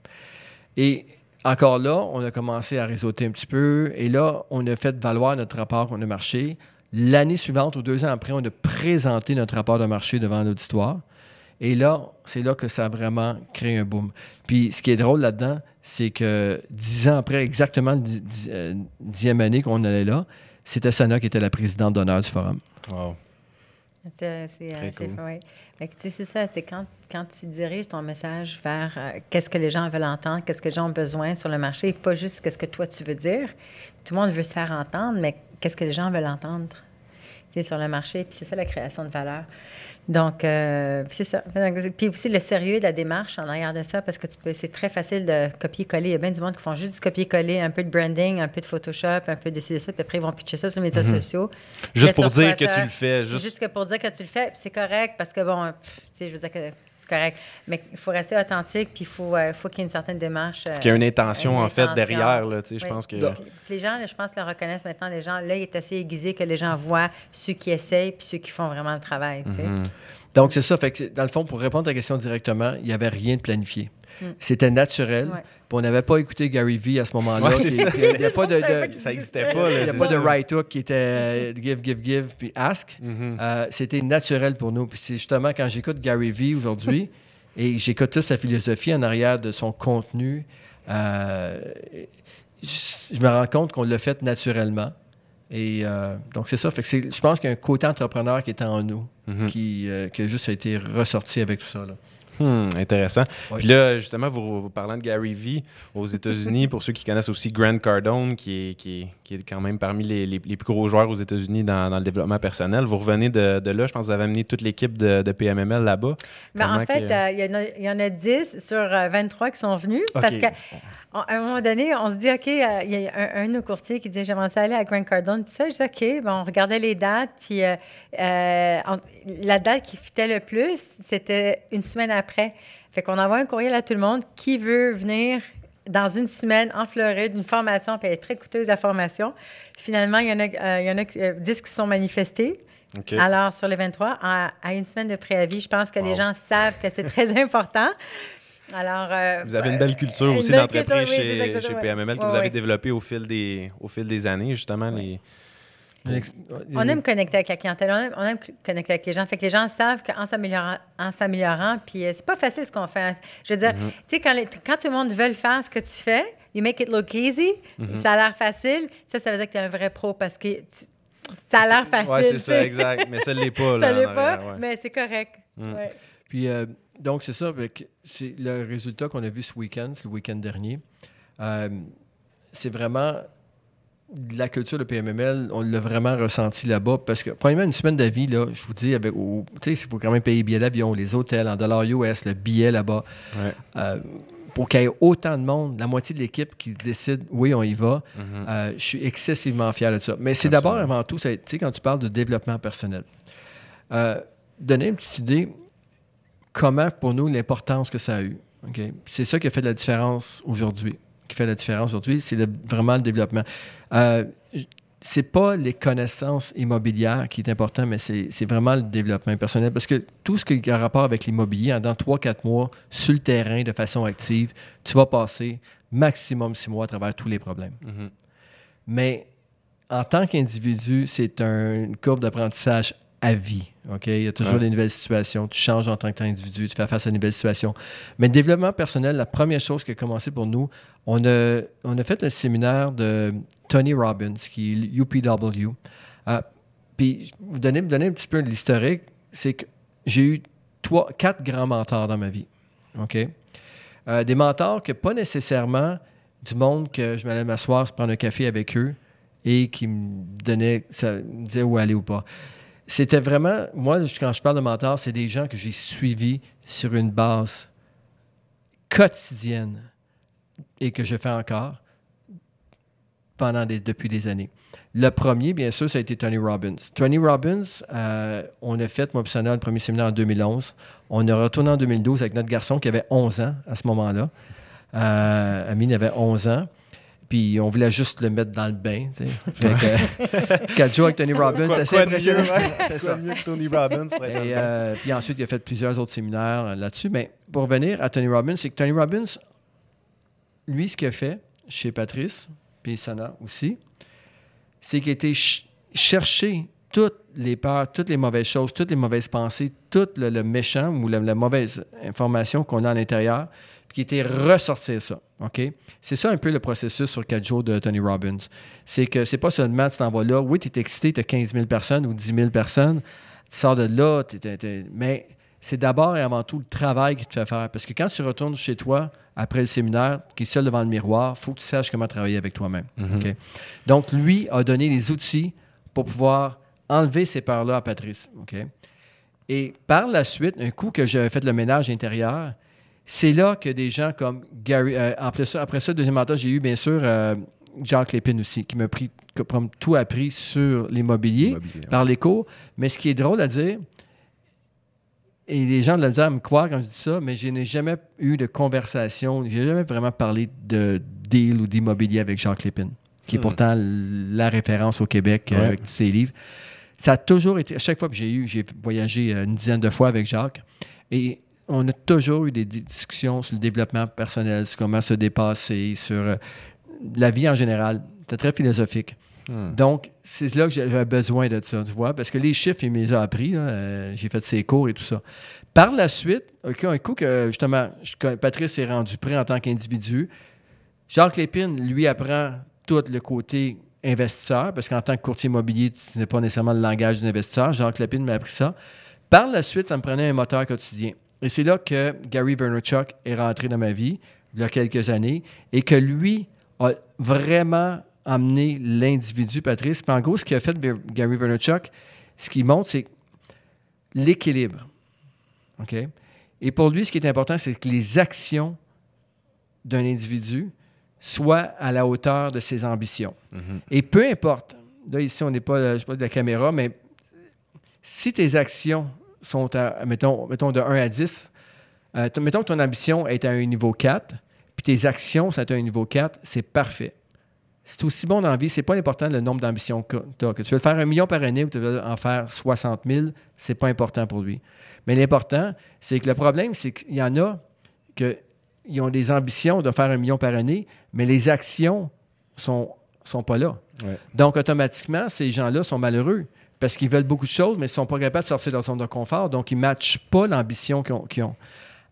[SPEAKER 1] Et encore là, on a commencé à réseauter un petit peu. Et là, on a fait valoir notre rapport de marché. L'année suivante, ou deux ans après, on a présenté notre rapport de marché devant l'auditoire. Et là, c'est là que ça a vraiment créé un boom. Puis ce qui est drôle là-dedans, c'est que dix ans après, exactement dix- euh, dixième année qu'on allait là, c'était Sana qui était la présidente d'honneur du forum.
[SPEAKER 2] Wow.
[SPEAKER 3] C'est, euh,
[SPEAKER 2] cool.
[SPEAKER 3] ouais. C'est ça, c'est quand, quand tu diriges ton message vers euh, qu'est-ce que les gens veulent entendre, qu'est-ce que les gens ont besoin sur le marché, pas juste qu'est-ce que toi tu veux dire. Tout le monde veut se faire entendre, mais qu'est-ce que les gens veulent entendre? Sur le marché, puis c'est ça la création de valeur. Donc, euh, c'est ça. Puis aussi le sérieux de la démarche en arrière de ça, parce que tu peux, c'est très facile de copier-coller. Il y a bien du monde qui font juste du copier-coller, un peu de branding, un peu de Photoshop, un peu de ci, de ça, puis après ils vont pitcher ça sur les médias sociaux.
[SPEAKER 2] Juste
[SPEAKER 3] Là,
[SPEAKER 2] pour dire que
[SPEAKER 3] ça.
[SPEAKER 2] tu le fais. Juste...
[SPEAKER 3] Juste que pour dire que tu le fais, c'est correct parce que, bon, tu sais, je veux dire que c'est correct. Mais il faut rester authentique, puis il faut, euh, faut qu'il y ait une certaine démarche. euh,
[SPEAKER 2] qu'il y a une intention,
[SPEAKER 3] une
[SPEAKER 2] en fait,
[SPEAKER 3] intention.
[SPEAKER 2] derrière. Là, tu sais, Je
[SPEAKER 3] Oui.
[SPEAKER 2] pense que.
[SPEAKER 3] Puis les gens, je pense, le reconnaissent maintenant. Les gens, là, il est assez aiguisé que les gens voient ceux qui essayent puis ceux qui font vraiment le travail. tu sais.
[SPEAKER 2] Mhm.
[SPEAKER 1] Donc, c'est ça. Fait que, dans le fond, pour répondre à ta question directement, il n'y avait rien de planifié. C'était naturel.
[SPEAKER 3] Mm. Ouais.
[SPEAKER 1] Puis on n'avait pas écouté Gary Vee à ce moment-là.
[SPEAKER 2] Ouais, c'est
[SPEAKER 1] Qui-
[SPEAKER 2] ça.
[SPEAKER 1] qui- Il n'y a pas de, de-
[SPEAKER 2] Ça n'existait pas. là,
[SPEAKER 1] il y a pas de right hook qui était euh, give, give, give, puis ask.
[SPEAKER 2] Mhm.
[SPEAKER 1] Euh, C'était naturel pour nous. Puis c'est justement quand j'écoute Gary Vee aujourd'hui et j'écoute toute sa philosophie en arrière de son contenu, euh, je, je me rends compte qu'on l'a fait naturellement. Et euh, donc c'est ça. Fait que c'est- je pense qu'il y a un côté entrepreneur qui est en nous,
[SPEAKER 2] Mhm.
[SPEAKER 1] qui, euh, qui a juste été ressorti avec tout ça. Là.
[SPEAKER 2] Hmm, intéressant. Puis là, justement, vous, vous parlant de Gary Vee aux États-Unis, pour ceux qui connaissent aussi Grant Cardone, qui est, qui est, qui est quand même parmi les, les- les plus gros joueurs aux États-Unis dans, dans le développement personnel. Vous revenez de, de là, je pense que vous avez amené toute l'équipe de, de PMML là-bas.
[SPEAKER 3] Ben, en fait,
[SPEAKER 2] que-
[SPEAKER 3] euh, il y en a- il y, en a 10 sur euh, 23 qui sont venus parce qu'à un moment donné, on se dit, OK, euh, il y a un, un de nos courtiers qui dit, j'aimerais ça aller à Grant Cardone. Puis ça, je dis, OK, bon, on regardait les dates. Puis euh, euh, on- la date qui fitait le plus, c'était une semaine après. Fait qu'on envoie un courriel à tout le monde qui veut venir dans une semaine en Floride, une formation, puis elle est très coûteuse la formation. Finalement, il y en a, il y en a euh, 10 qui se sont manifestés.
[SPEAKER 2] OK.
[SPEAKER 3] Alors, sur les 23, à, à une semaine de préavis, je pense que les gens savent que c'est très important. Alors, euh,
[SPEAKER 2] Vous avez une belle culture
[SPEAKER 3] une
[SPEAKER 2] aussi d'entreprise
[SPEAKER 3] oui,
[SPEAKER 2] chez. PMML que vous avez
[SPEAKER 3] ouais.
[SPEAKER 2] développé au fil des, au fil des années, justement. Les...
[SPEAKER 3] On aime connecter avec la clientèle, on aime, on aime connecter avec les gens. Fait que les gens savent qu'en s'améliorant, en s'améliorant, puis euh, c'est pas facile ce qu'on fait. Je veux dire,
[SPEAKER 2] Mm-hmm.
[SPEAKER 3] tu sais, quand, les- quand tout le monde veut faire ce que tu fais, you make it look easy,
[SPEAKER 2] Mm-hmm.
[SPEAKER 3] ça a l'air facile, ça, ça veut dire que tu es un vrai pro parce que tu- ça a l'air facile.
[SPEAKER 2] Ouais, c'est ça, exact. Mais ça ne l'est pas.
[SPEAKER 3] ça
[SPEAKER 2] là,
[SPEAKER 3] l'est
[SPEAKER 2] en
[SPEAKER 3] pas,
[SPEAKER 2] arrière, ouais.
[SPEAKER 3] mais c'est correct.
[SPEAKER 2] Mm.
[SPEAKER 3] Ouais.
[SPEAKER 1] Puis, euh, donc, c'est ça. C'est le résultat qu'on a vu ce week-end, le week-end dernier. Euh, c'est vraiment la culture de PMML, on l'a vraiment ressenti là-bas parce que, premièrement, une semaine d'avis, là, je vous dis, avec, au- tu sais, il faut quand même payer le billet d'avion, les hôtels en dollars US, le billet là-bas.
[SPEAKER 2] Ouais.
[SPEAKER 1] Euh, pour qu'il y ait autant de monde, la moitié de l'équipe qui décide, oui, on y va,
[SPEAKER 2] Mhm.
[SPEAKER 1] euh, je suis excessivement fier de ça. Mais c'est d'abord, avant tout, tu sais, quand tu parles de développement personnel, euh, donner une petite idée comment, pour nous, l'importance que ça a eu. C'est ça qui a fait la différence aujourd'hui. Qui fait la différence aujourd'hui, c'est le- vraiment le développement. Euh, c'est pas les connaissances immobilières qui est important, mais c'est vraiment le développement personnel. Parce que tout ce qui a rapport avec l'immobilier, dans 3-4 mois, sur le terrain, de façon active, tu vas passer maximum 6 mois à travers tous les problèmes.
[SPEAKER 2] Mhm.
[SPEAKER 1] Mais en tant qu'individu, c'est un- une courbe d'apprentissage à vie. OK? Il y a toujours
[SPEAKER 2] Ouais.
[SPEAKER 1] des nouvelles situations. Tu changes en tant qu'individu, tu fais face à une nouvelle situation. Mais le développement personnel, la première chose qui a commencé pour nous, on a, on a fait un séminaire de Tony Robbins, qui est UPW. Euh, puis, vous donner, vous donner un petit peu de l'historique, c'est que j'ai eu trois, quatre grands mentors dans ma vie. OK? Euh, des mentors que pas nécessairement du monde que je m'allais m'asseoir, se prendre un café avec eux et qui me donnait, ça me disait où aller ou pas. C'était vraiment, moi, quand je parle de mentor, c'est des gens que j'ai suivis sur une base quotidienne et que je fais encore depuis des années. Le premier, bien sûr, ça a été Tony Robbins. Tony Robbins, euh, on a fait, moi le premier séminaire en 2011. On a retourné en 2012 avec notre garçon qui avait 11 ans à ce moment-là. Euh, Amine avait 11 ans. Puis on voulait juste le mettre dans le bain. Tu sais. Quatre jours avec Tony Robbins,
[SPEAKER 2] quoi de
[SPEAKER 1] impressionnant. C'est ça.
[SPEAKER 2] mieux que Tony Robbins pour être
[SPEAKER 1] Et, euh, puis ensuite, il a fait plusieurs autres séminaires euh, là-dessus. Mais pour revenir à Tony Robbins, c'est que Tony Robbins, lui, ce qu'il a fait chez Patrice, puis Sana aussi, c'est qu'il a été ch- chercher toutes les peurs, toutes les mauvaises choses, toutes les mauvaises pensées, tout le, le méchant ou la, la mauvaise information qu'on a à l'intérieur, qui était ressortir ça. OK? C'est ça un peu le processus sur quatre jours de Tony Robbins. C'est que c'est pas seulement tu t'en vas là, oui, tu es excité, tu as 15 000 personnes ou 10 000 personnes, tu sors de là, mais c'est d'abord et avant tout le travail qui te fait faire. Parce que quand tu retournes chez toi après le séminaire, qui est seul devant le miroir, il faut que tu saches comment travailler avec toi-même. OK? Donc, lui a donné les outils pour pouvoir enlever ces peurs-là à Patrice. OK? Et par la suite, un coup que j'avais fait le ménage intérieur, c'est là que des gens comme Gary. euh, après, ça, après ça, deuxième mentor, j'ai eu bien sûr euh, Jacques Lépine aussi, qui m'a pris, comme tout appris sur l'immobilier
[SPEAKER 2] Immobilier, ouais.
[SPEAKER 1] par les cours. Mais ce qui est drôle à dire, et les gens de la misère me croire quand je dis ça, mais je n'ai jamais eu de conversation, je n'ai jamais vraiment parlé de deal ou d'immobilier avec Jacques Lépine, qui est
[SPEAKER 2] Hmm.
[SPEAKER 1] pourtant la référence au Québec euh,
[SPEAKER 2] Ouais.
[SPEAKER 1] avec tous ses livres. Ça a toujours été, à chaque fois que j'ai eu, j'ai voyagé une dizaine de fois avec Jacques, et on a toujours eu des di- discussions sur le développement personnel, sur comment se dépasser, sur euh, la vie en général. C'était très philosophique.
[SPEAKER 2] Hmm.
[SPEAKER 1] Donc, c'est là que j'avais besoin de ça, tu vois, parce que les chiffres, il me les a appris. euh, j'ai fait ses cours et tout ça. Par la suite, un coup que, justement, je- Patrice est rendu prêt en tant qu'individu, Jacques Lépine, lui, apprend tout le côté investisseur, parce qu'en tant que courtier immobilier, ce n'est pas nécessairement le langage des investisseurs. Jacques Lépine m'a appris ça. Par la suite, ça me prenait un moteur quotidien. Et c'est là que Gary Vaynerchuk est rentré dans ma vie, il y a quelques années, et que lui a vraiment amené l'individu, Patrice. Puis en gros, ce qu'il a fait Gary Vaynerchuk, ce qu'il montre, c'est l'équilibre. OK? Et pour lui, ce qui est important, c'est que les actions d'un individu soient à la hauteur de ses ambitions.
[SPEAKER 2] Mhm.
[SPEAKER 1] Et peu importe, là ici on n'est pas, je sais pas de la caméra, mais si tes actions sont à, mettons, mettons de 1 à 10, euh, mettons que ton ambition est à un niveau 4, puis tes actions sont à un niveau 4, c'est parfait. C'est aussi bon dans la vie, c'est pas important le nombre d'ambitions que tu as. Que tu veux faire un million par année ou tu veux en faire 60 000, c'est pas important pour lui. Mais l'important, c'est que le problème, c'est qu'il y en a que ils ont des ambitions de faire un million par année, mais les actions sont, sont pas là.
[SPEAKER 2] Ouais.
[SPEAKER 1] Donc, automatiquement, ces gens-là sont malheureux parce qu'ils veulent beaucoup de choses, mais ils ne sont pas capables de sortir de leur zone de confort. Donc, ils ne matchent pas l'ambition qu'ils ont.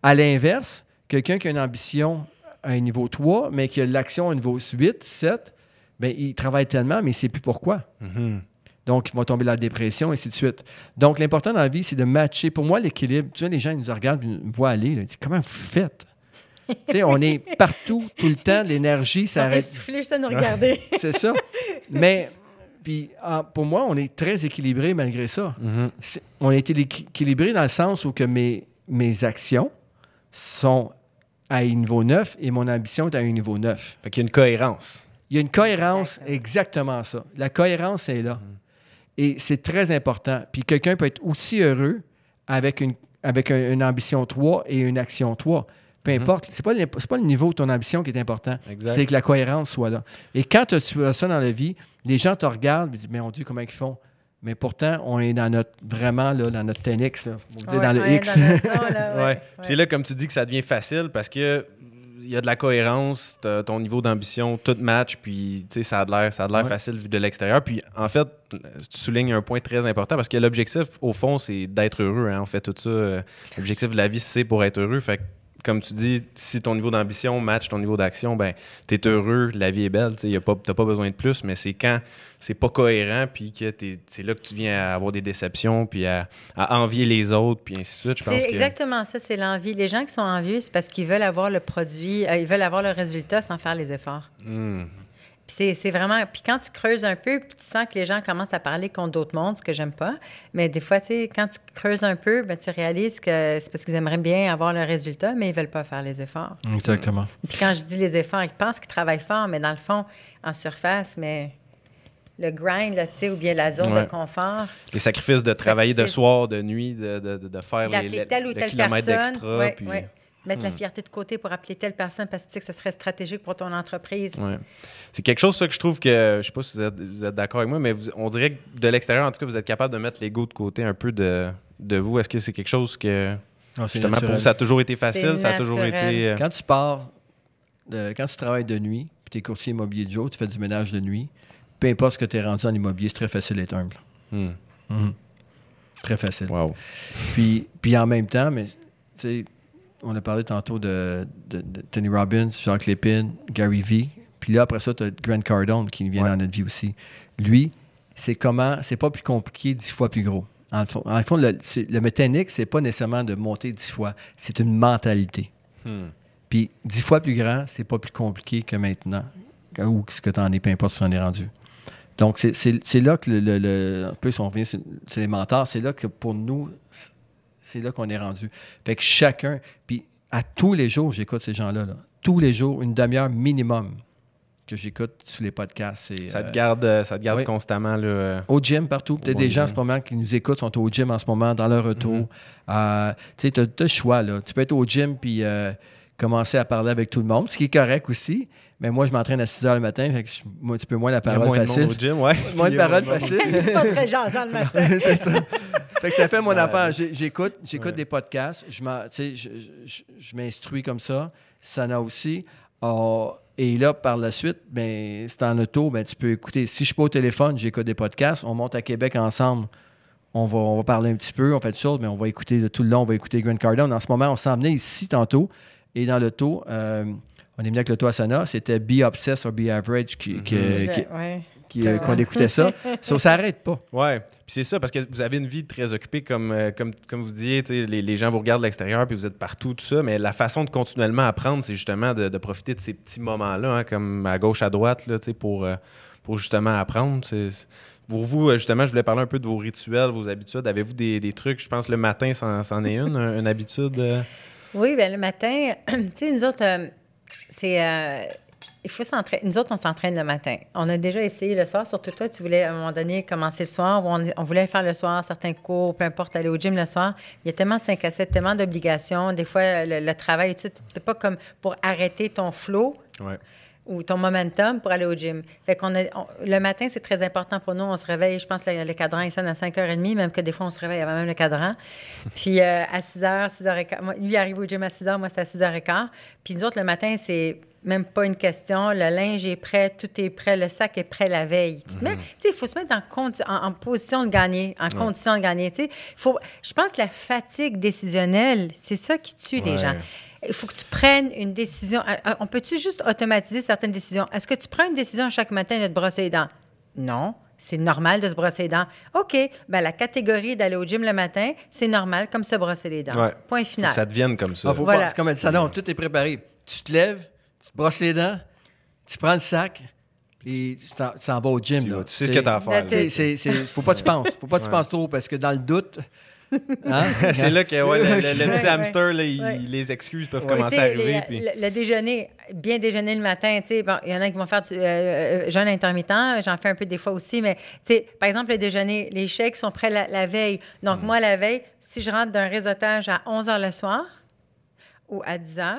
[SPEAKER 1] À l'inverse, quelqu'un qui a une ambition à un niveau 3, mais qui a l'action à un niveau 8, 7, bien, il travaille tellement, mais il ne sait plus pourquoi.
[SPEAKER 2] Mhm.
[SPEAKER 1] Donc, ils vont tomber dans la dépression, et ainsi de suite. Donc, l'important dans la vie, c'est de matcher. Pour moi, l'équilibre, tu sais, les gens, ils nous regardent, ils me voient aller, là, ils disent, comment vous faites? tu sais, on est partout, tout le temps, l'énergie, ça
[SPEAKER 3] Ça
[SPEAKER 1] arrête.
[SPEAKER 3] essoufflé juste à nous regarder.
[SPEAKER 1] C'est ça. Mais, puis, ah, pour moi, on est très équilibré malgré ça.
[SPEAKER 2] Mhm.
[SPEAKER 1] On a été équi- équilibré dans le sens où que mes, mes actions sont à un niveau 9 et mon ambition est à un niveau 9.
[SPEAKER 2] Fait qu'il y a une cohérence.
[SPEAKER 1] Il y a une cohérence,
[SPEAKER 3] Exactement.
[SPEAKER 1] ça. La cohérence est là. Et c'est très important. Puis quelqu'un peut être aussi heureux avec une, avec un- une ambition 3 et une action 3. Peu importe. C'est pas, c'est pas le niveau de ton ambition qui est important.
[SPEAKER 2] Exact.
[SPEAKER 1] C'est que la cohérence soit là. Et quand tu as ça dans la vie, les gens te regardent et disent Mais mon Dieu, comment ils font? Mais pourtant, on est dans notre, vraiment là, dans notre 10X, là. On dit
[SPEAKER 3] Ouais,
[SPEAKER 1] dans le
[SPEAKER 3] on
[SPEAKER 1] X.
[SPEAKER 3] ouais,
[SPEAKER 2] C'est là, comme tu dis, que ça devient facile parce que il y a de la cohérence, ton niveau d'ambition, tout match, puis tu sais, ça a de l'air, ça a de l'air
[SPEAKER 1] Ouais.
[SPEAKER 2] facile vu de l'extérieur. Puis en fait, tu soulignes un point très important parce que l'objectif, au fond, c'est d'être heureux. hein. On fait tout ça. euh, L'objectif de la vie, c'est pour être heureux. Fait que, comme tu dis, si ton niveau d'ambition match ton niveau d'action, ben t'es heureux, la vie est belle. Tu n'as pas, t'as pas besoin de plus, mais c'est quand c'est pas cohérent, puis que t'es- c'est là que tu viens à avoir des déceptions, puis à, à envier les autres, puis ainsi de suite. Je pense
[SPEAKER 3] C'est
[SPEAKER 2] que
[SPEAKER 3] exactement ça, c'est l'envie. Les gens qui sont envieux, c'est parce qu'ils veulent avoir le produit, euh, ils veulent avoir le résultat sans faire les efforts.
[SPEAKER 2] Hmm.
[SPEAKER 3] Puis c'est vraiment. Puis quand tu creuses un peu, puis tu sens que les gens commencent à parler contre d'autres mondes, ce que j'aime pas. Mais des fois, tu sais, quand tu creuses un peu, ben, tu réalises que c'est parce qu'ils aimeraient bien avoir le résultat, mais ils veulent pas faire les efforts.
[SPEAKER 1] Exactement.
[SPEAKER 3] Puis quand je dis les efforts, ils pensent qu'ils travaillent fort, mais dans le fond, en surface, mais le grind, là, tu sais, ou bien la zone
[SPEAKER 2] Ouais.
[SPEAKER 3] de confort.
[SPEAKER 2] Les sacrifices de travailler de soir, de nuit, de, de, de- de faire les,
[SPEAKER 3] telle ou
[SPEAKER 2] le kilomètre d'extra.
[SPEAKER 3] Ouais,
[SPEAKER 2] puis-
[SPEAKER 3] ouais. Mettre la
[SPEAKER 2] Hmm.
[SPEAKER 3] fierté de côté pour appeler telle personne parce que tu sais que ce serait stratégique pour ton entreprise.
[SPEAKER 2] Ouais. C'est quelque chose, ça, que je trouve que, je sais pas si vous êtes, vous êtes d'accord avec moi, mais vous- on dirait que de l'extérieur, en tout cas, vous êtes capable de mettre l'ego de côté un peu de, de vous. Est-ce que c'est quelque chose que,
[SPEAKER 1] c'est
[SPEAKER 2] justement, pour vous, ça a toujours été facile, ça a toujours été... euh,
[SPEAKER 1] Quand tu pars, de- quand tu travailles de nuit, puis tu es courtier immobilier de jour, tu fais du ménage de nuit, peu importe ce que tu es rendu en immobilier, c'est très facile d'être humble.
[SPEAKER 2] hmm.
[SPEAKER 1] Mhm. Très facile.
[SPEAKER 2] Wow.
[SPEAKER 1] Puis, puis en même temps, mais tu sais, on a parlé tantôt de, de- de Tony Robbins, Jacques Lépine, Gary Vee. Puis là, après ça, tu as Grant Cardone qui vient
[SPEAKER 2] Ouais.
[SPEAKER 1] dans notre vie aussi. Lui, c'est comment, c'est pas plus compliqué, dix fois plus gros. En le fond, en fond, le, le mécanique, c'est pas nécessairement de monter dix fois, c'est une mentalité.
[SPEAKER 2] Hmm.
[SPEAKER 1] Puis dix fois plus grand, c'est pas plus compliqué que maintenant, ou ce que tu en es, peu importe si tu en es rendu. Donc, c'est- là que le, le- le- un peu si on revient sur, sur les mentors, c'est là que pour nous, c'est là qu'on est rendu. Fait que chacun, puis à tous les jours, j'écoute ces gens-là. là. Tous les jours, une demi-heure minimum que j'écoute sur les podcasts. c'est,
[SPEAKER 2] Ça te
[SPEAKER 1] euh,
[SPEAKER 2] garde, euh, ça te garde
[SPEAKER 1] oui.
[SPEAKER 2] constamment, là. euh,
[SPEAKER 1] au gym, partout. Peut-être des gens en ce moment qui nous écoutent sont au gym en ce moment, dans leur retour.
[SPEAKER 2] Mhm.
[SPEAKER 1] Euh, tu sais, tu as, le choix. Là. Tu peux être au gym puis euh, commencer à parler avec tout le monde, ce qui est correct aussi. Mais moi, je m'entraîne à 6 h le matin, fait que je- moi, un petit peu moins la parole
[SPEAKER 2] moins de
[SPEAKER 1] facile.
[SPEAKER 2] monde au gym, ouais.
[SPEAKER 1] Moins de
[SPEAKER 2] de monde.
[SPEAKER 1] faciles.
[SPEAKER 3] pas très jasant le matin.
[SPEAKER 1] c'est ça. Fait que ça fait mon
[SPEAKER 2] Ouais.
[SPEAKER 1] affaire. J'écoute, j'écoute
[SPEAKER 2] Ouais.
[SPEAKER 1] des podcasts. Je, m'en- tu sais, je, je- je m'instruis comme ça. Sana aussi. Ah, et là, par la suite, ben, c'est en auto, ben, tu peux écouter. Si je suis pas au téléphone, j'écoute des podcasts. On monte à Québec ensemble. On va, on va parler un petit peu, on fait des choses, mais on va écouter de tout le long, on va écouter Grant Cardone. En ce moment, on s'en venait ici tantôt. Et dans l'auto, euh, on est venu avec l'auto à Sana. C'était Be Obsessed or Be Average qui, qui-
[SPEAKER 2] Mhm.
[SPEAKER 1] qui-
[SPEAKER 3] Ouais.
[SPEAKER 1] qui- euh, qu'on écoutait ça. Ça s'arrête pas.
[SPEAKER 2] Ouais, puis c'est ça, parce que vous avez une vie très occupée, comme, euh, comme, comme vous disiez, les, les gens vous regardent de l'extérieur, puis vous êtes partout, tout ça, mais la façon de continuellement apprendre, c'est justement de, de profiter de ces petits moments-là, hein, comme à gauche, à droite, là, pour, euh, pour justement apprendre. C'est- c'est- Pour vous, justement, je voulais parler un peu de vos rituels, vos habitudes. Avez-vous des, des trucs, je pense le matin, c'en c'en est une, un- une habitude? euh?
[SPEAKER 3] Oui, bien, le matin, tu sais, nous autres, euh, c'est. euh, il faut s'entraîner. Nous autres, on s'entraîne le matin. On a déjà essayé le soir, surtout toi, tu voulais à un moment donné commencer le soir, ou on, voulait faire le soir certains cours, peu importe, aller au gym le soir. Il y a tellement de 5 à 7, tellement d'obligations. Des fois, le, le travail, tu sais, pas comme pour arrêter ton flow
[SPEAKER 2] Ouais.
[SPEAKER 3] Ou ton momentum pour aller au gym. Fait qu'on a, on- le matin, c'est très important pour nous. On se réveille, je pense le, le cadran, il sonne à 5h30, même que des fois, on se réveille avant même le cadran. Puis euh, à 6h, 6h15, moi, lui il arrive au gym à 6h, moi, c'est à 6h15. Puis nous autres, le matin, c'est même pas une question. Le linge est prêt, tout est prêt, le sac est prêt la veille. Tu te mets- tu sais, il faut se mettre en, en, en position de gagner, en condition de gagner. Tu sais, faut, je pense que la fatigue décisionnelle, c'est ça qui tue les gens. Il faut que tu prennes une décision. Euh, euh, On peut-tu juste automatiser certaines décisions? Est-ce que tu prends une décision chaque matin de te brosser les dents? Non. C'est normal de se brosser les dents. OK. Ben, la catégorie d'aller au gym le matin, c'est normal comme se brosser les dents.
[SPEAKER 2] Ouais.
[SPEAKER 3] Point
[SPEAKER 2] Faut que
[SPEAKER 3] final.
[SPEAKER 2] ça devienne comme ça.
[SPEAKER 1] Ah, faut
[SPEAKER 3] Voilà.
[SPEAKER 1] pas, c'est comme un salon, tout est préparé. Tu te lèves, tu te brosses les dents, tu prends le sac, et tu t'en, tu t'en vas au gym.
[SPEAKER 2] Tu
[SPEAKER 1] là.
[SPEAKER 2] vas- tu sais ce que t'as à faire.
[SPEAKER 1] C'est- faut pas que tu penses. Faut pas que tu penses trop parce que dans le doute. hein,
[SPEAKER 2] c'est là que ouais, le, le- le petit
[SPEAKER 3] ouais.
[SPEAKER 2] hamster, là, il-
[SPEAKER 3] Ouais.
[SPEAKER 2] les excuses peuvent commencer à arriver.
[SPEAKER 3] les-
[SPEAKER 2] puis-
[SPEAKER 3] le, le déjeuner, bien déjeuner le matin, tu sais, bon, il y en a qui vont faire du euh, euh, jeûne intermittent, j'en fais un peu des fois aussi, mais tu sais, par exemple, le déjeuner, les shakes sont prêts la, la veille. Donc,
[SPEAKER 2] Mm.
[SPEAKER 3] moi, la veille, si je rentre d'un réseautage à 11 h le soir ou à 10 h,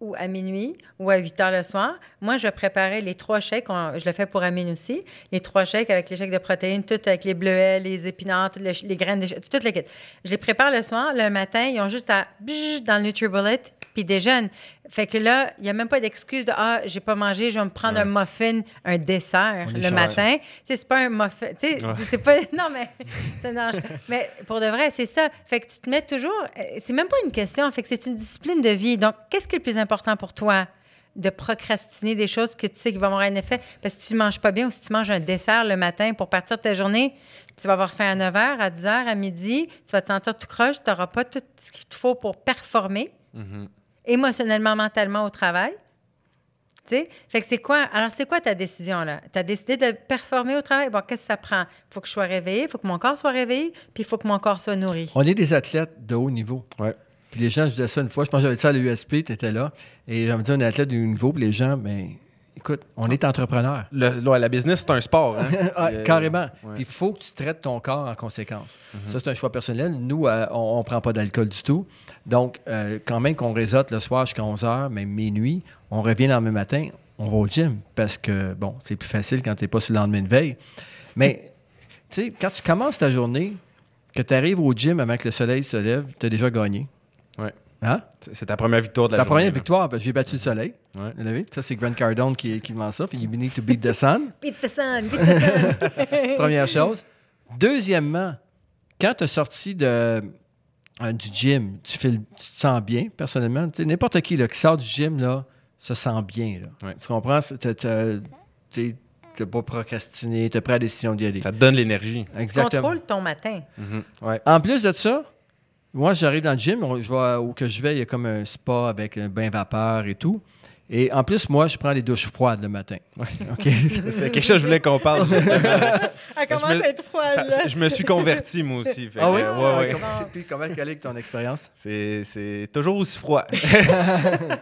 [SPEAKER 3] ou à minuit ou à 8 heures le soir. Moi, je préparer les trois. On- je le fais pour Amine aussi. Les trois shakes avec les shakes de protéines, tout avec les bleuets, les épinards, les, graines, de, toutes les. Je les prépare le soir. Le matin, ils ont juste à dans le NutriBullet puis déjeunent. Fait que là, il n'y a même pas d'excuse de Ah, j'ai pas mangé, je vais me prendre un muffin, un dessert le matin. Tu sais, c'est pas un muffin. Tu sais, c'est pas. Non, mais. c'est- non, je- mais pour de vrai, c'est ça. Fait que tu te mets toujours. euh, C'est même pas une question. Fait que c'est une discipline de vie. Donc, qu'est-ce qui est le plus important pour toi? De procrastiner des choses que tu sais qui vont avoir un effet? Parce que si tu manges pas bien ou si tu manges un dessert le matin pour partir de ta journée, tu vas avoir faim à 9 h, à 10 h, à midi, tu vas te sentir tout croche, tu n'auras pas tout ce qu'il te faut pour performer
[SPEAKER 2] Mhm.
[SPEAKER 3] Émotionnellement, mentalement au travail. Tu sais? Fait que c'est quoi? Alors, c'est quoi ta décision, là? Tu as décidé de performer au travail? Bon, qu'est-ce que ça prend? Il faut que je sois réveillé, il faut que mon corps soit réveillé, puis il faut que mon corps soit nourri.
[SPEAKER 1] On est des athlètes de haut niveau.
[SPEAKER 2] Ouais.
[SPEAKER 1] Puis les gens, je disais ça une fois, je pense que j'avais dit ça à l'USP, tu étais là, et j'avais dit un athlète de haut niveau, puis les gens, ben, écoute, on est entrepreneur.
[SPEAKER 2] Le, ouais, la business, c'est un sport. Hein?
[SPEAKER 1] Ah,
[SPEAKER 2] Euh,
[SPEAKER 1] carrément.
[SPEAKER 2] ouais.
[SPEAKER 1] Il faut que tu traites ton corps en conséquence. Ça, c'est un choix personnel. Nous, euh, on ne prend pas d'alcool du tout. Donc, euh, quand même qu'on réseaute le soir jusqu'à 11 h, même minuit, on revient le lendemain matin, on va au gym parce que, bon, c'est plus facile quand tu n'es pas sur le lendemain de veille. Mais, tu sais, quand tu commences ta journée, que tu arrives au gym avant que le soleil se lève, tu as déjà gagné.
[SPEAKER 2] Ouais.
[SPEAKER 1] Hein?
[SPEAKER 2] C'est ta première victoire de la
[SPEAKER 1] Ta
[SPEAKER 2] journée.
[SPEAKER 1] première
[SPEAKER 2] là.
[SPEAKER 1] victoire, parce que j'ai battu le soleil.
[SPEAKER 2] Ouais.
[SPEAKER 1] Vous l'avez? Ça, c'est Grant Cardone qui, qui vend ça. Puis, you need to beat the sun.
[SPEAKER 3] Beat the sun, beat the sun.
[SPEAKER 1] Première chose. Deuxièmement, quand tu es sorti de, euh, du gym, tu, fais le- tu te sens bien, personnellement. Tu sais, N'importe qui là, qui sort du gym là, se sent bien. Là.
[SPEAKER 2] Ouais.
[SPEAKER 1] Tu comprends? Tu n'as pas procrastiné, tu as pris la décision d'y aller.
[SPEAKER 2] Ça te donne l'énergie.
[SPEAKER 1] Exactement.
[SPEAKER 3] Contrôle ton matin.
[SPEAKER 2] Mhm. Ouais.
[SPEAKER 1] En plus de ça, moi, j'arrive dans le gym, je vois où que je vais, il y a comme un spa avec un bain vapeur et tout. Et en plus, moi, je prends les douches froides le matin. OK?
[SPEAKER 2] C'était quelque chose que je voulais qu'on parle. justement.
[SPEAKER 3] Elle
[SPEAKER 2] commence à
[SPEAKER 3] être froide,
[SPEAKER 2] Ça- je me suis converti, moi aussi. Fait
[SPEAKER 1] ah
[SPEAKER 2] que,
[SPEAKER 1] oui?
[SPEAKER 2] euh, ouais, ouais.
[SPEAKER 1] Comment, c'est- puis comment est avec ton expérience?
[SPEAKER 2] C'est c'est toujours aussi froid.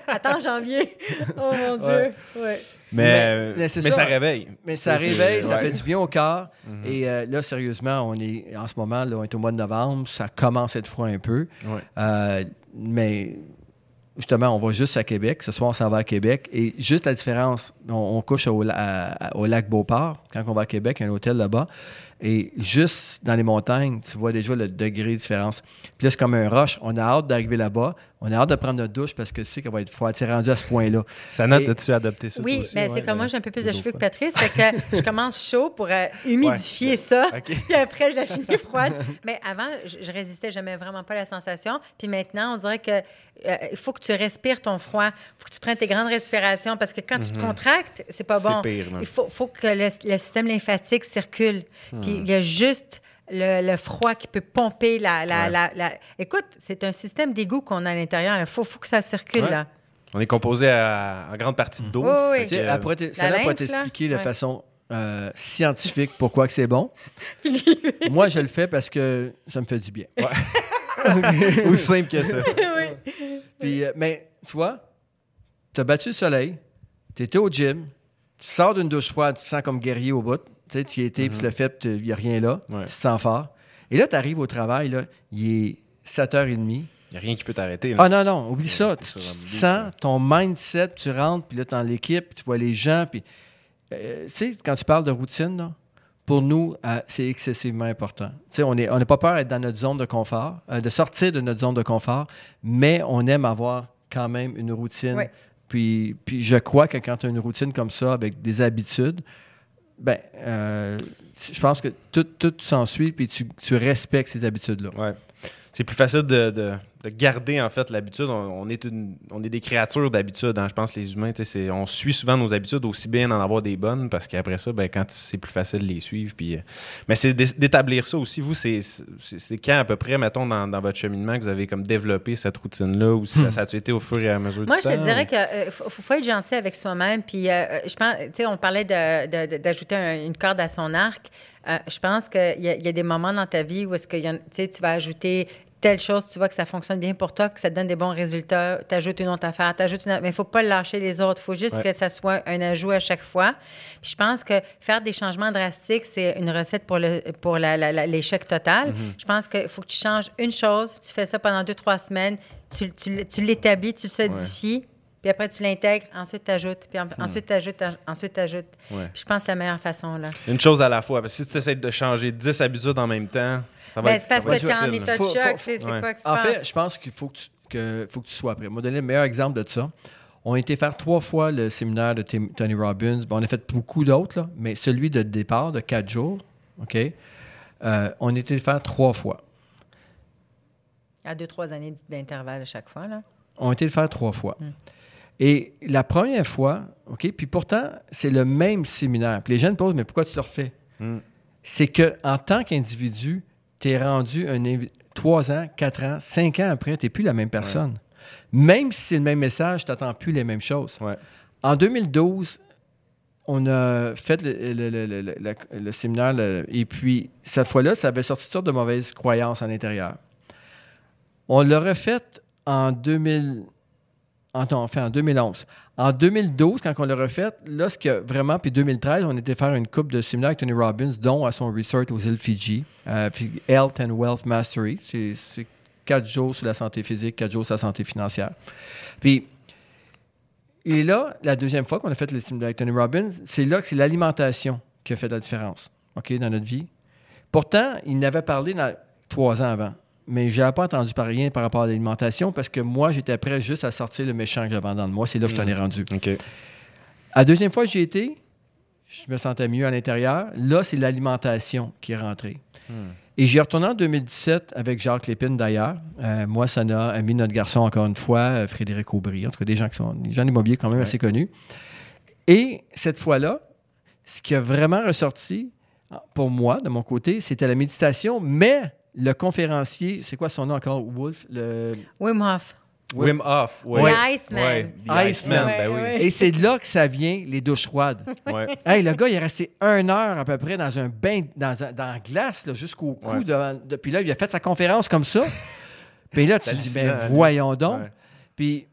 [SPEAKER 3] Attends, janvier. Oh mon Dieu.
[SPEAKER 2] Ouais.
[SPEAKER 3] Ouais.
[SPEAKER 2] Mais,
[SPEAKER 1] Mais-
[SPEAKER 2] euh,
[SPEAKER 1] mais
[SPEAKER 2] mais,
[SPEAKER 1] c'est
[SPEAKER 2] ça.
[SPEAKER 1] ça.
[SPEAKER 2] réveille.
[SPEAKER 1] Mais ça réveille, ça
[SPEAKER 2] ouais.
[SPEAKER 1] fait du bien au corps. Et euh, là, sérieusement, on est en ce moment, là, on est au mois de novembre, ça commence à être froid un peu.
[SPEAKER 2] Ouais.
[SPEAKER 1] Euh, mais justement, on va juste à Québec. Ce soir, on s'en va à Québec. Et juste la différence, on, on couche au, à- au lac Beauport. Quand on va à Québec, il y a un hôtel là-bas. Et juste dans les montagnes, tu vois déjà le degré de différence. Puis là, c'est comme un rush. On a hâte d'arriver là-bas. On a hâte de prendre notre douche parce que tu sais qu'elle va être froide. C'est rendu à ce point-là.
[SPEAKER 2] Sana,
[SPEAKER 1] Et-
[SPEAKER 2] as-tu adopté ça?
[SPEAKER 3] Oui, mais
[SPEAKER 2] Ouais,
[SPEAKER 3] c'est comme moi, j'ai un peu plus de cheveux que. Patrice. Fait que je commence chaud pour euh, humidifier ça.
[SPEAKER 2] OK.
[SPEAKER 3] Puis après, je la finis froide. Mais avant, je, je résistais, j'aimais vraiment pas la sensation. Puis maintenant, on dirait que euh, il faut que tu respires ton froid. Il faut que tu prennes tes grandes respirations parce que quand tu te contractes, c'est pas.
[SPEAKER 2] C'est
[SPEAKER 3] bon.
[SPEAKER 2] pire,
[SPEAKER 3] il faut, faut que le, le système lymphatique circule.
[SPEAKER 2] Hmm.
[SPEAKER 3] Puis il y a juste le, le froid qui peut pomper la. la,
[SPEAKER 2] Ouais.
[SPEAKER 3] la, la- Écoute, c'est un système d'égout qu'on a à l'intérieur. Il faut, faut que ça circule,
[SPEAKER 2] Ouais.
[SPEAKER 3] là.
[SPEAKER 2] On est composé à- en grande partie d'eau.
[SPEAKER 3] Oui, oui.
[SPEAKER 1] Pourrait
[SPEAKER 3] la
[SPEAKER 1] ça pourrait
[SPEAKER 3] lymphe, là?
[SPEAKER 1] t'expliquer de
[SPEAKER 3] Ouais.
[SPEAKER 1] façon euh, scientifique pourquoi que c'est bon. Moi, je le fais parce que ça me fait du bien.
[SPEAKER 2] Aussi simple que ça.
[SPEAKER 1] Puis, euh, mais tu vois, tu as battu le soleil, tu étais au gym, tu sors d'une douche froide, tu te sens comme guerrier au bout. Tu sais, tu y étais, puis tu l'as fait, il n'y a rien là.
[SPEAKER 2] Ouais.
[SPEAKER 1] Tu te sens fort. Et là, tu arrives au travail, là, il est 7h30.
[SPEAKER 2] Il n'y a rien qui peut t'arrêter.
[SPEAKER 1] Ah non, non, oublie ça. Tu, te sens ton mindset, tu rentres, puis là, tu es dans l'équipe, puis tu vois les gens, puis... euh, tu sais, quand tu parles de routine, là, pour nous, euh, c'est excessivement important. Tu sais, on n'est on pas peur d'être dans notre zone de confort, euh, de sortir de notre zone de confort, mais on aime avoir quand même une routine.
[SPEAKER 3] Oui.
[SPEAKER 1] Puis, puis je crois que quand tu as une routine comme ça, avec des habitudes, ben, euh, je pense que tout, tout s'ensuit, puis tu, tu respectes ces habitudes-là.
[SPEAKER 2] Ouais. C'est plus facile de, de- de garder en fait l'habitude. On, on est une- on est des créatures d'habitude. hein. Je pense que les humains, on suit souvent nos habitudes aussi bien d'en avoir des bonnes parce qu'après ça, ben, quand c'est plus facile de les suivre. Puis, euh, mais c'est d'é- d'établir ça aussi. Vous, c'est c'est- c'est quand à peu près, mettons, dans, dans votre cheminement que vous avez comme développé cette routine-là ou si ça, ça a été au fur et à mesure
[SPEAKER 3] Moi,
[SPEAKER 2] du
[SPEAKER 3] je te
[SPEAKER 2] temps,
[SPEAKER 3] dirais qu'il faut, faut être gentil avec soi-même. Puis, euh, je pense, tu sais, on parlait de- de- de- d'ajouter un- une corde à son arc. Euh, je pense qu'il y, y a des moments dans ta vie où est-ce que y tu vas ajouter telle chose, tu vois que ça fonctionne bien pour toi, que ça te donne des bons résultats, tu ajoutes une autre affaire, t'ajoutes une autre, mais il faut pas lâcher les autres. Il faut juste
[SPEAKER 2] Ouais.
[SPEAKER 3] que ça soit un ajout à chaque fois. Puis je pense que faire des changements drastiques, c'est une recette pour le pour l'échec total.
[SPEAKER 2] Mm-hmm.
[SPEAKER 3] Je pense qu'il faut que tu changes une chose, tu fais ça pendant deux, trois semaines, tu, tu, tu l'établis, tu le solidifies, puis après tu l'intègres, ensuite tu ajoutes, puis en- ensuite tu ajoutes, ensuite tu ajoutes.
[SPEAKER 2] Hmm. Ouais.
[SPEAKER 3] Je pense que c'est la meilleure façon, là.
[SPEAKER 2] Une chose à la fois. Parce que si tu essaies de changer 10 habitudes en même temps, ça va
[SPEAKER 3] Ben,
[SPEAKER 2] être
[SPEAKER 3] c'est parce que tu es en état de
[SPEAKER 1] Faut-
[SPEAKER 3] choc, c'est
[SPEAKER 2] ouais.
[SPEAKER 3] quoi
[SPEAKER 1] En fait, je pense qu'il faut que tu, que, faut que tu sois prêt. Je vais donner le meilleur exemple de ça. On a été faire trois fois le séminaire de Tony Robbins. Bon, on a fait beaucoup d'autres, mais celui de départ de quatre jours, OK? Euh, on a été le faire trois fois.
[SPEAKER 3] À deux, trois années d'intervalle à chaque fois, là.
[SPEAKER 1] On a été le faire trois fois. Et la première fois, OK, puis pourtant, c'est le même séminaire. Puis les gens me posent, mais pourquoi tu le refais?
[SPEAKER 2] Mm.
[SPEAKER 1] C'est que en tant qu'individu, tu es rendu un trois ans, quatre ans, cinq ans après, tu n'es plus la même personne. Même si c'est le même message, tu n'attends plus les mêmes choses.
[SPEAKER 2] Ouais.
[SPEAKER 1] En 2012, on a fait le, le- le- le- le- le séminaire, le- et puis cette fois-là, ça avait sorti toutes sortes de mauvaises croyances à l'intérieur. On l'a refait en 2000. En, enfin, en 2011. En 2012, quand on l'a refait, là, vraiment, puis 2013, on était faire une coupe de séminaire avec Tony Robbins, dont à son resort aux îles Fidji, euh, puis Health and Wealth Mastery. C'est c'est quatre jours sur la santé physique, quatre jours sur la santé financière. Puis, et là, la deuxième fois qu'on a fait le séminaire avec Tony Robbins, c'est là que c'est l'alimentation qui a fait la différence, OK, dans notre vie. Pourtant, il n'avait parlé dans- trois ans avant. Mais je n'avais pas entendu par rien par rapport à l'alimentation parce que moi, j'étais prêt juste à sortir le méchant que j'avais dans moi. C'est là que je t'en ai rendu.
[SPEAKER 2] OK.
[SPEAKER 1] La deuxième fois que j'y étais, je me sentais mieux à l'intérieur. Là, c'est l'alimentation qui est rentrée. Et j'y retourné en 2017 avec Jacques Lépine d'ailleurs. Euh, moi, Sana, ami de notre garçon encore une fois, euh, Frédéric Aubry, en tout cas des gens qui sont des gens immobiliers quand même assez connus. Et cette fois-là, ce qui a vraiment ressorti pour moi, de mon côté, c'était la méditation, mais le conférencier, c'est quoi son nom encore, Wolf? Le...
[SPEAKER 3] Wim Hof.
[SPEAKER 1] Ouais.
[SPEAKER 2] Wim Hof. Ouais.
[SPEAKER 3] Ouais. The Iceman.
[SPEAKER 2] Ouais, The
[SPEAKER 1] Iceman.
[SPEAKER 2] Ben oui.
[SPEAKER 3] Ouais,
[SPEAKER 1] Et c'est là que ça vient, les douches froides.
[SPEAKER 2] Ouais.
[SPEAKER 1] Hey, le gars, il est resté une heure à peu près dans un bain, dans, un- dans la glace, là, jusqu'au cou.
[SPEAKER 2] Ouais.
[SPEAKER 1] devant- de- puis là, il a fait sa conférence comme ça. Puis là, tu dis, ben
[SPEAKER 2] hein,
[SPEAKER 1] voyons donc.
[SPEAKER 2] Ouais.
[SPEAKER 1] Puis,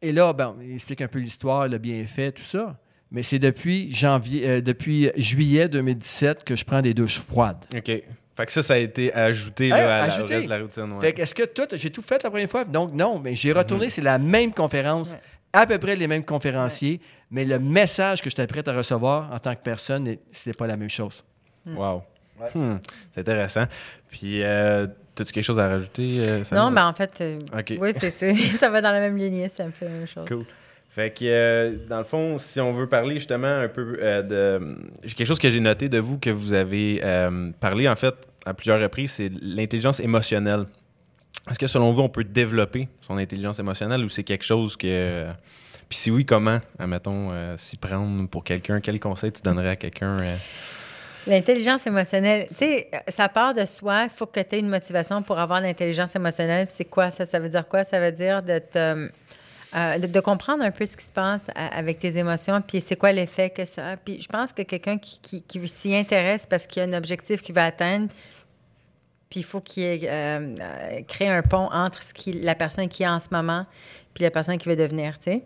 [SPEAKER 1] et là, ben, il explique un peu l'histoire, le bienfait, tout ça. Mais c'est depuis janvier, euh, depuis juillet 2017 que je prends des douches froides.
[SPEAKER 2] OK. Fait que ça, ça a été ajouté là, à la-
[SPEAKER 1] ajouté.
[SPEAKER 2] au reste de la routine. ouais.
[SPEAKER 1] Fait que est-ce que tout, j'ai tout fait la première fois? Donc non, mais j'ai retourné, c'est la même conférence,
[SPEAKER 3] Ouais.
[SPEAKER 1] à peu près les mêmes conférenciers, mais le message que j'étais prêt à recevoir en tant que personne, c'était pas la même chose.
[SPEAKER 2] Wow. Hmm, C'est intéressant. Puis, euh, as-tu quelque chose à rajouter? euh?
[SPEAKER 3] Non, mais en fait, euh, oui, c'est, c'est- ça va dans la même lignée, ça me fait la même chose.
[SPEAKER 2] Cool. Fait que, euh, dans le fond, si on veut parler justement un peu euh, de. J'ai quelque chose que j'ai noté de vous que vous avez euh, parlé, en fait, à plusieurs reprises, c'est l'intelligence émotionnelle. Est-ce que, selon vous, on peut développer son intelligence émotionnelle ou c'est quelque chose que. Puis, si oui, comment, admettons, euh, s'y prendre pour quelqu'un? Quel conseil tu donnerais à quelqu'un?
[SPEAKER 3] L'intelligence émotionnelle, tu sais, ça part de soi. Il faut que tu aies une motivation pour avoir l'intelligence émotionnelle. C'est quoi ça? Ça veut dire quoi? Ça veut dire de te. Euh, de, comprendre un peu ce qui se passe avec tes émotions, puis c'est quoi l'effet que ça a. Puis je pense que quelqu'un qui, s'y intéresse parce qu'il y a un objectif qu'il va atteindre, puis il faut qu'il euh, euh, crée un pont entre ce qui, la personne qui est en ce moment puis la personne qui veut devenir, tu sais.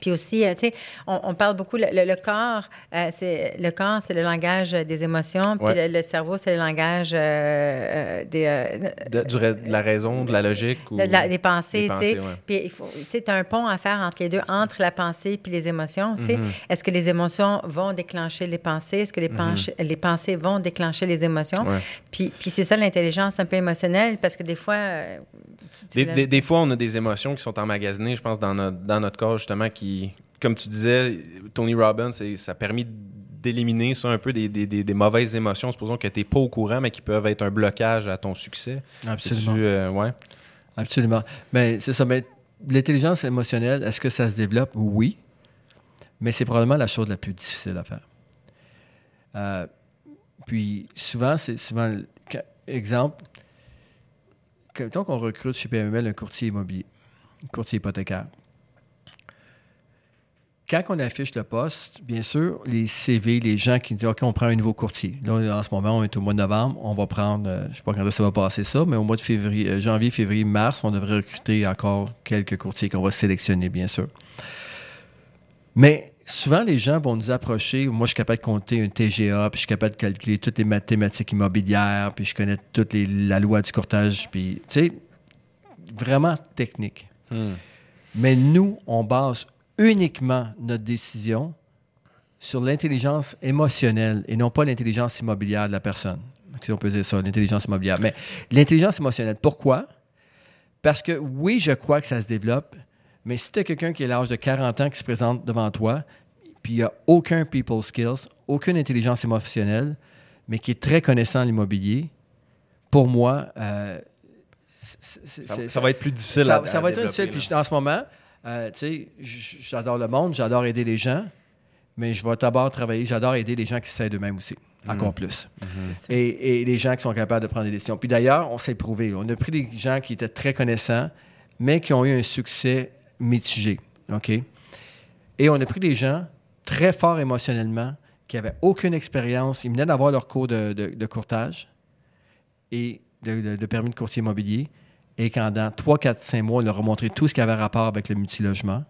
[SPEAKER 3] Puis aussi, euh, tu sais, on, on parle beaucoup, le, le- le corps, euh, c'est, le corps, c'est le langage des émotions, puis
[SPEAKER 2] Ouais.
[SPEAKER 3] le, le cerveau, c'est le langage euh, des, euh,
[SPEAKER 2] De, du ra- de la raison, de la logique? Ou...
[SPEAKER 3] de la- des pensées, tu sais. Puis il faut, tu sais, as un pont à faire entre les deux, entre la pensée puis les émotions, tu sais.
[SPEAKER 2] Mm-hmm.
[SPEAKER 3] Est-ce que les émotions vont déclencher les pensées? Est-ce que les, les pensées vont déclencher les émotions?
[SPEAKER 2] Ouais.
[SPEAKER 3] Puis, puis c'est ça l'intelligence un peu émotionnelle, parce que des fois...
[SPEAKER 2] Des,
[SPEAKER 3] l'as-
[SPEAKER 2] des- des fois, on a des émotions qui sont emmagasinées, je pense, dans notre, dans notre corps, justement, qui, comme tu disais, Tony Robbins, ça a permis d'éliminer ça un peu des, des- des- des mauvaises émotions, supposons que tu n'es pas au courant, mais qui peuvent être un blocage à ton succès.
[SPEAKER 1] Absolument.
[SPEAKER 2] Tu, euh, ouais.
[SPEAKER 1] Absolument. Mais c'est ça. Mais l'intelligence émotionnelle, est-ce que ça se développe? Oui. Mais c'est probablement la chose la plus difficile à faire. Euh, puis souvent, c'est souvent. Exemple, mettons qu'on recrute chez PML un courtier immobilier, un courtier hypothécaire. Quand on affiche le poste, bien sûr, les CV, les gens qui disent OK, on prend un nouveau courtier. Là, en ce moment, on est au mois de novembre, on va prendre, euh, je ne sais pas quand ça va passer ça, mais au mois de février, euh, janvier, février, mars, on devrait recruter encore quelques courtiers qu'on va sélectionner, bien sûr. Mais souvent, les gens vont nous approcher. Moi, je suis capable de compter un TGA, puis je suis capable de calculer toutes les mathématiques immobilières, puis je connais toute les- la loi du courtage, puis, tu sais, vraiment technique.
[SPEAKER 2] Hmm.
[SPEAKER 1] Mais nous, on base uniquement notre décision sur l'intelligence émotionnelle et non pas l'intelligence immobilière de la personne. Si on peut dire ça, l'intelligence immobilière. Mais l'intelligence émotionnelle, pourquoi? Parce que oui, je crois que ça se développe, mais si tu as quelqu'un qui est l'âge de 40 ans qui se présente devant toi, puis il n'y a aucun people skills, aucune intelligence émotionnelle, mais qui est très connaissant en l'immobilier, pour moi, euh,
[SPEAKER 2] Ça, va être plus difficile
[SPEAKER 1] ça,
[SPEAKER 2] à,
[SPEAKER 1] ça
[SPEAKER 2] à
[SPEAKER 1] va être difficile. Puis en ce moment, euh, tu sais, j'adore le monde, j'adore aider les gens, mais je vais d'abord travailler, j'adore aider les gens qui s'aident eux-mêmes aussi, encore plus.
[SPEAKER 3] c'est ça.
[SPEAKER 1] Et, et les gens qui sont capables de prendre des décisions. Puis d'ailleurs, on s'est prouvé. On a pris des gens qui étaient très connaissants, mais qui ont eu un succès mitigé. OK? Et on a pris des gens très forts émotionnellement, qui n'avaient aucune expérience. Ils venaient d'avoir leur cours de, de, de courtage et de, de, permis de courtier immobilier. Et pendant 3, 4, 5 mois, on leur a montré tout ce qui avait rapport avec le multilogement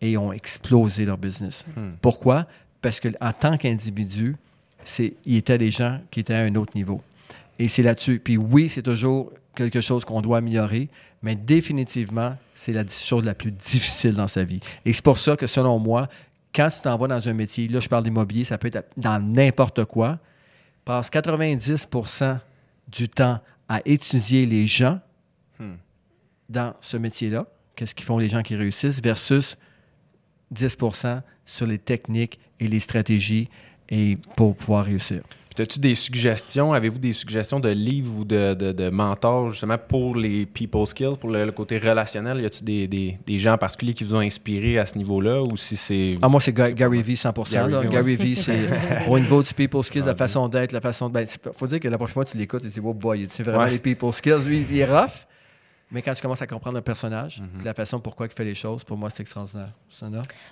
[SPEAKER 1] et ils ont explosé leur business.
[SPEAKER 2] Hmm.
[SPEAKER 1] Pourquoi? Parce qu'en tant qu'individu, ils étaient des gens qui étaient à un autre niveau. Et c'est là-dessus. Puis oui, c'est toujours quelque chose qu'on doit améliorer, mais définitivement, c'est la chose la plus difficile dans sa vie. Et c'est pour ça que, selon moi, quand tu t'en vas dans un métier, là, je parle d'immobilier, ça peut être dans n'importe quoi, passe 90% du temps à étudier les gens
[SPEAKER 2] Hmm.
[SPEAKER 1] dans ce métier-là, qu'est-ce qu'ils font les gens qui réussissent, versus 10% sur les techniques et les stratégies et pour pouvoir réussir.
[SPEAKER 2] As-tu des suggestions? Avez-vous des suggestions de livres ou de, de, de mentors justement pour les people skills, pour le, le côté relationnel? Y a-tu des, des, des gens en particulier qui vous ont inspiré à ce niveau-là ou si c'est.
[SPEAKER 1] Ah, moi, c'est Ga- Gary Vee 100
[SPEAKER 2] Gary
[SPEAKER 1] là.
[SPEAKER 2] Vee, ouais.
[SPEAKER 1] Gary Vee, c'est au niveau du people skills,
[SPEAKER 2] Ah,
[SPEAKER 1] la façon d'être, la façon de. Ben, faut dire que la prochaine fois tu l'écoutes, tu dis, oh boy, c'est vraiment
[SPEAKER 2] Ouais.
[SPEAKER 1] les people skills. Lui, il est rough. Mais quand tu commences à comprendre le personnage,
[SPEAKER 2] Mhm.
[SPEAKER 1] puis la façon pourquoi il fait les choses, pour moi, c'est extraordinaire.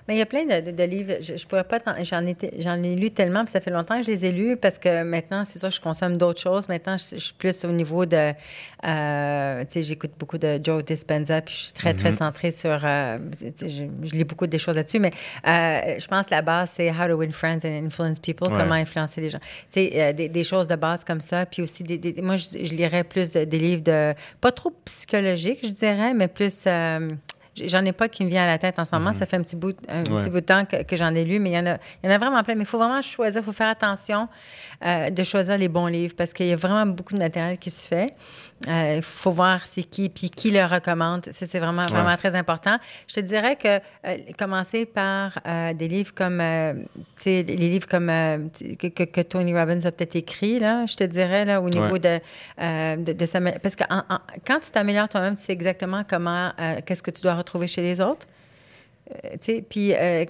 [SPEAKER 3] Mais il y a plein de, de- de livres. Je, je pourrais pas. J'en ai, j'en ai lu tellement, puis ça fait longtemps que je les ai lus parce que maintenant, c'est sûr, je consomme d'autres choses. Maintenant, je, je suis plus au niveau de. euh, tu sais, j'écoute beaucoup de Joe Dispenza, puis je suis très, très centrée sur. euh, tu sais, je, je lis beaucoup des choses là-dessus, mais euh, je pense que la base, c'est How to Win Friends and Influence People,
[SPEAKER 2] Ouais.
[SPEAKER 3] comment influencer les gens. Tu sais, euh, des, des choses de base comme ça, puis aussi, des, des- moi, je, je lirais plus de- des livres de. Pas trop psychologiques, je dirais, mais plus. euh, J'en ai pas qui me vient à la tête en ce moment. Ça fait un petit bout, un
[SPEAKER 2] Ouais.
[SPEAKER 3] petit bout de temps que, que j'en ai lu, mais il y en a, il y en a vraiment plein. Mais il faut vraiment choisir, il faut faire attention euh, de choisir les bons livres parce qu'il y a vraiment beaucoup de matériel qui se fait. Euh, Il faut voir c'est qui, puis qui le recommande. Ça, c'est vraiment, vraiment
[SPEAKER 2] Ouais.
[SPEAKER 3] très important. Je te dirais que euh, commencer par euh, des livres comme, euh, tu sais, les livres comme euh, que, que- que Tony Robbins a peut-être écrit, là, je te dirais, là, au niveau
[SPEAKER 2] Ouais.
[SPEAKER 3] de, euh, de, de Parce que en- en- quand tu t'améliores toi-même, tu sais exactement comment, euh, qu'est-ce que tu dois retrouver chez les autres. Euh, tu sais, puis euh,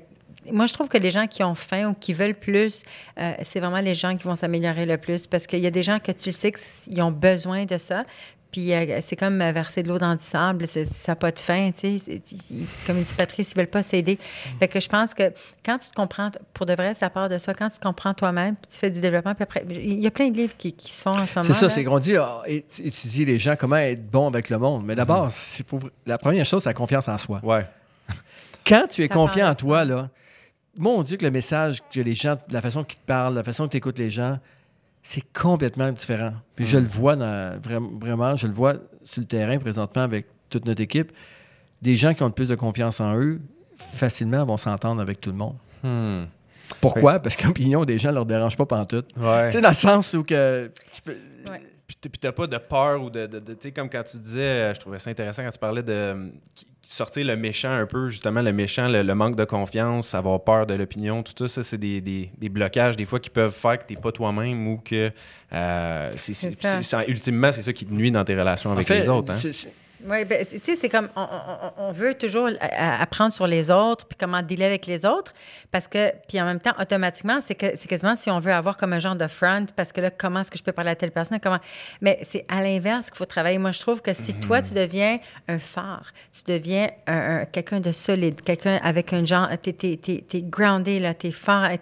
[SPEAKER 3] moi, je trouve que les gens qui ont faim ou qui veulent plus, euh, c'est vraiment les gens qui vont s'améliorer le plus parce qu'il y a des gens que tu le sais qu'ils ont besoin de ça. Puis euh, c'est comme euh, verser de l'eau dans du sable, ça n'a pas de fin, tu sais. Comme dit Patrice, ils veulent pas s'aider. Fait que je pense que quand tu te comprends, pour de vrai, ça part de soi. Quand tu te comprends toi-même, puis tu fais du développement, puis après, il y a plein de livres qui, qui se font en ce moment.
[SPEAKER 1] C'est ça, c'est qu'on dit ah, é- étudier les gens, comment être bon avec le monde. Mais d'abord, pour- la première chose, c'est la confiance en soi.
[SPEAKER 2] Ouais.
[SPEAKER 1] Quand tu es
[SPEAKER 3] Ça
[SPEAKER 1] confiant en toi, là, mon Dieu, que le message que les gens, la façon qu'ils te parlent, la façon que tu écoutes les gens, c'est complètement différent. Puis je le vois dans- vra- vraiment, je le vois sur le terrain présentement avec toute notre équipe. Des gens qui ont le plus de confiance en eux, facilement vont s'entendre avec tout le monde.
[SPEAKER 2] Hmm.
[SPEAKER 1] Pourquoi? Parce que l'opinion des gens ne leur dérange pas pantoute.
[SPEAKER 2] Ouais.
[SPEAKER 1] Tu sais, dans le sens où que... tu peux-
[SPEAKER 3] Ouais.
[SPEAKER 2] Puis t'as pas de peur ou de. de- de- tu sais, comme quand tu disais, euh, je trouvais ça intéressant quand tu parlais de euh, sortir le méchant un peu, justement, le méchant, le, le manque de confiance, avoir peur de l'opinion, tout ça, ça, c'est des, des- des blocages, des fois, qui peuvent faire que t'es pas toi-même ou que. euh, c'est- c'est-
[SPEAKER 3] C'est ça.
[SPEAKER 2] c'est- c'est- ultimement, c'est ça qui te nuit dans tes relations avec
[SPEAKER 1] En fait,
[SPEAKER 2] les autres. Hein?
[SPEAKER 3] Oui, ben, tu sais, c'est comme on, on- on veut toujours apprendre sur les autres, puis comment dealer avec les autres, parce que, puis en même temps, automatiquement, c'est que c'est quasiment si on veut avoir comme un genre de front, parce que là, comment est-ce que je peux parler à telle personne, comment. Mais c'est à l'inverse qu'il faut travailler. Moi, je trouve que si toi, tu deviens un phare, tu deviens un, un- quelqu'un de solide, quelqu'un avec un genre, t'es, t'es, t'es, t'es groundé, là, t'es fort, a,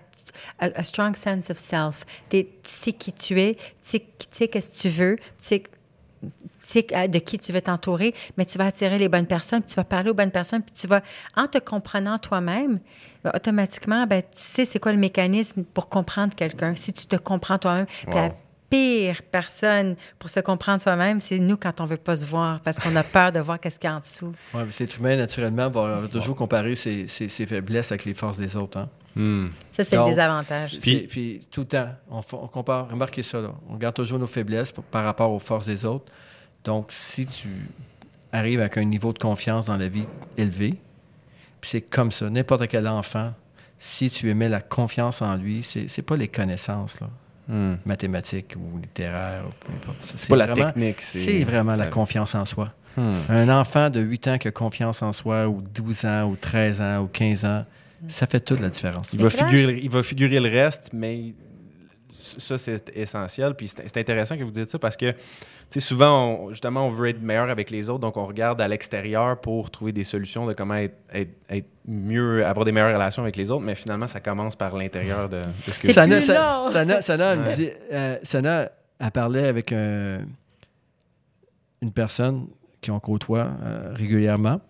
[SPEAKER 3] a strong sense of self. T'es- tu sais qui tu es, tu sais, tu sais qu'est-ce que tu veux, tu sais tu sais euh, de qui tu veux t'entourer, mais tu vas attirer les bonnes personnes, puis tu vas parler aux bonnes personnes, puis tu vas, en te comprenant toi-même, ben, automatiquement, ben, tu sais c'est quoi le mécanisme pour comprendre quelqu'un, si tu te comprends toi-même. Puis
[SPEAKER 2] Wow.
[SPEAKER 3] la pire personne pour se comprendre soi-même, c'est nous quand on veut pas se voir, parce qu'on a peur de voir qu'est-ce qu'il y a en dessous.
[SPEAKER 1] Ouais, mais l'être humain, naturellement, va toujours comparer ses, ses- ses faiblesses avec les forces des autres. hein.
[SPEAKER 2] Hmm.
[SPEAKER 3] Ça, c'est le désavantage.
[SPEAKER 2] Puis-
[SPEAKER 1] Puis, tout le temps, on, compare, remarquez ça, là. on regarde toujours nos faiblesses pour- par rapport aux forces des autres. Donc, si tu arrives avec un niveau de confiance dans la vie élevé, puis c'est comme ça, n'importe quel enfant, si tu émets la confiance en lui, c'est c'est pas les connaissances là,
[SPEAKER 2] Hmm.
[SPEAKER 1] mathématiques ou littéraires, ou peu importe. ça.
[SPEAKER 2] C'est pas la
[SPEAKER 1] vraiment-
[SPEAKER 2] technique,
[SPEAKER 1] C'est vraiment la confiance en soi.
[SPEAKER 2] Hmm.
[SPEAKER 1] Un enfant de 8 ans qui a confiance en soi, ou 12 ans, ou 13 ans, ou 15 ans, ça fait toute la différence.
[SPEAKER 2] Il va, figurer, il va figurer le reste, mais ça, c'est essentiel. Puis c'est intéressant que vous dites ça parce que souvent, justement, on veut être meilleur avec les autres, donc on regarde à l'extérieur pour trouver des solutions de comment être, mieux, avoir des meilleures relations avec les autres, mais finalement, ça commence par l'intérieur de,
[SPEAKER 3] ce que Sana,
[SPEAKER 1] Sana, Sana, me dit, euh, Sana, elle parlait avec une personne qu'on côtoie euh, régulièrement.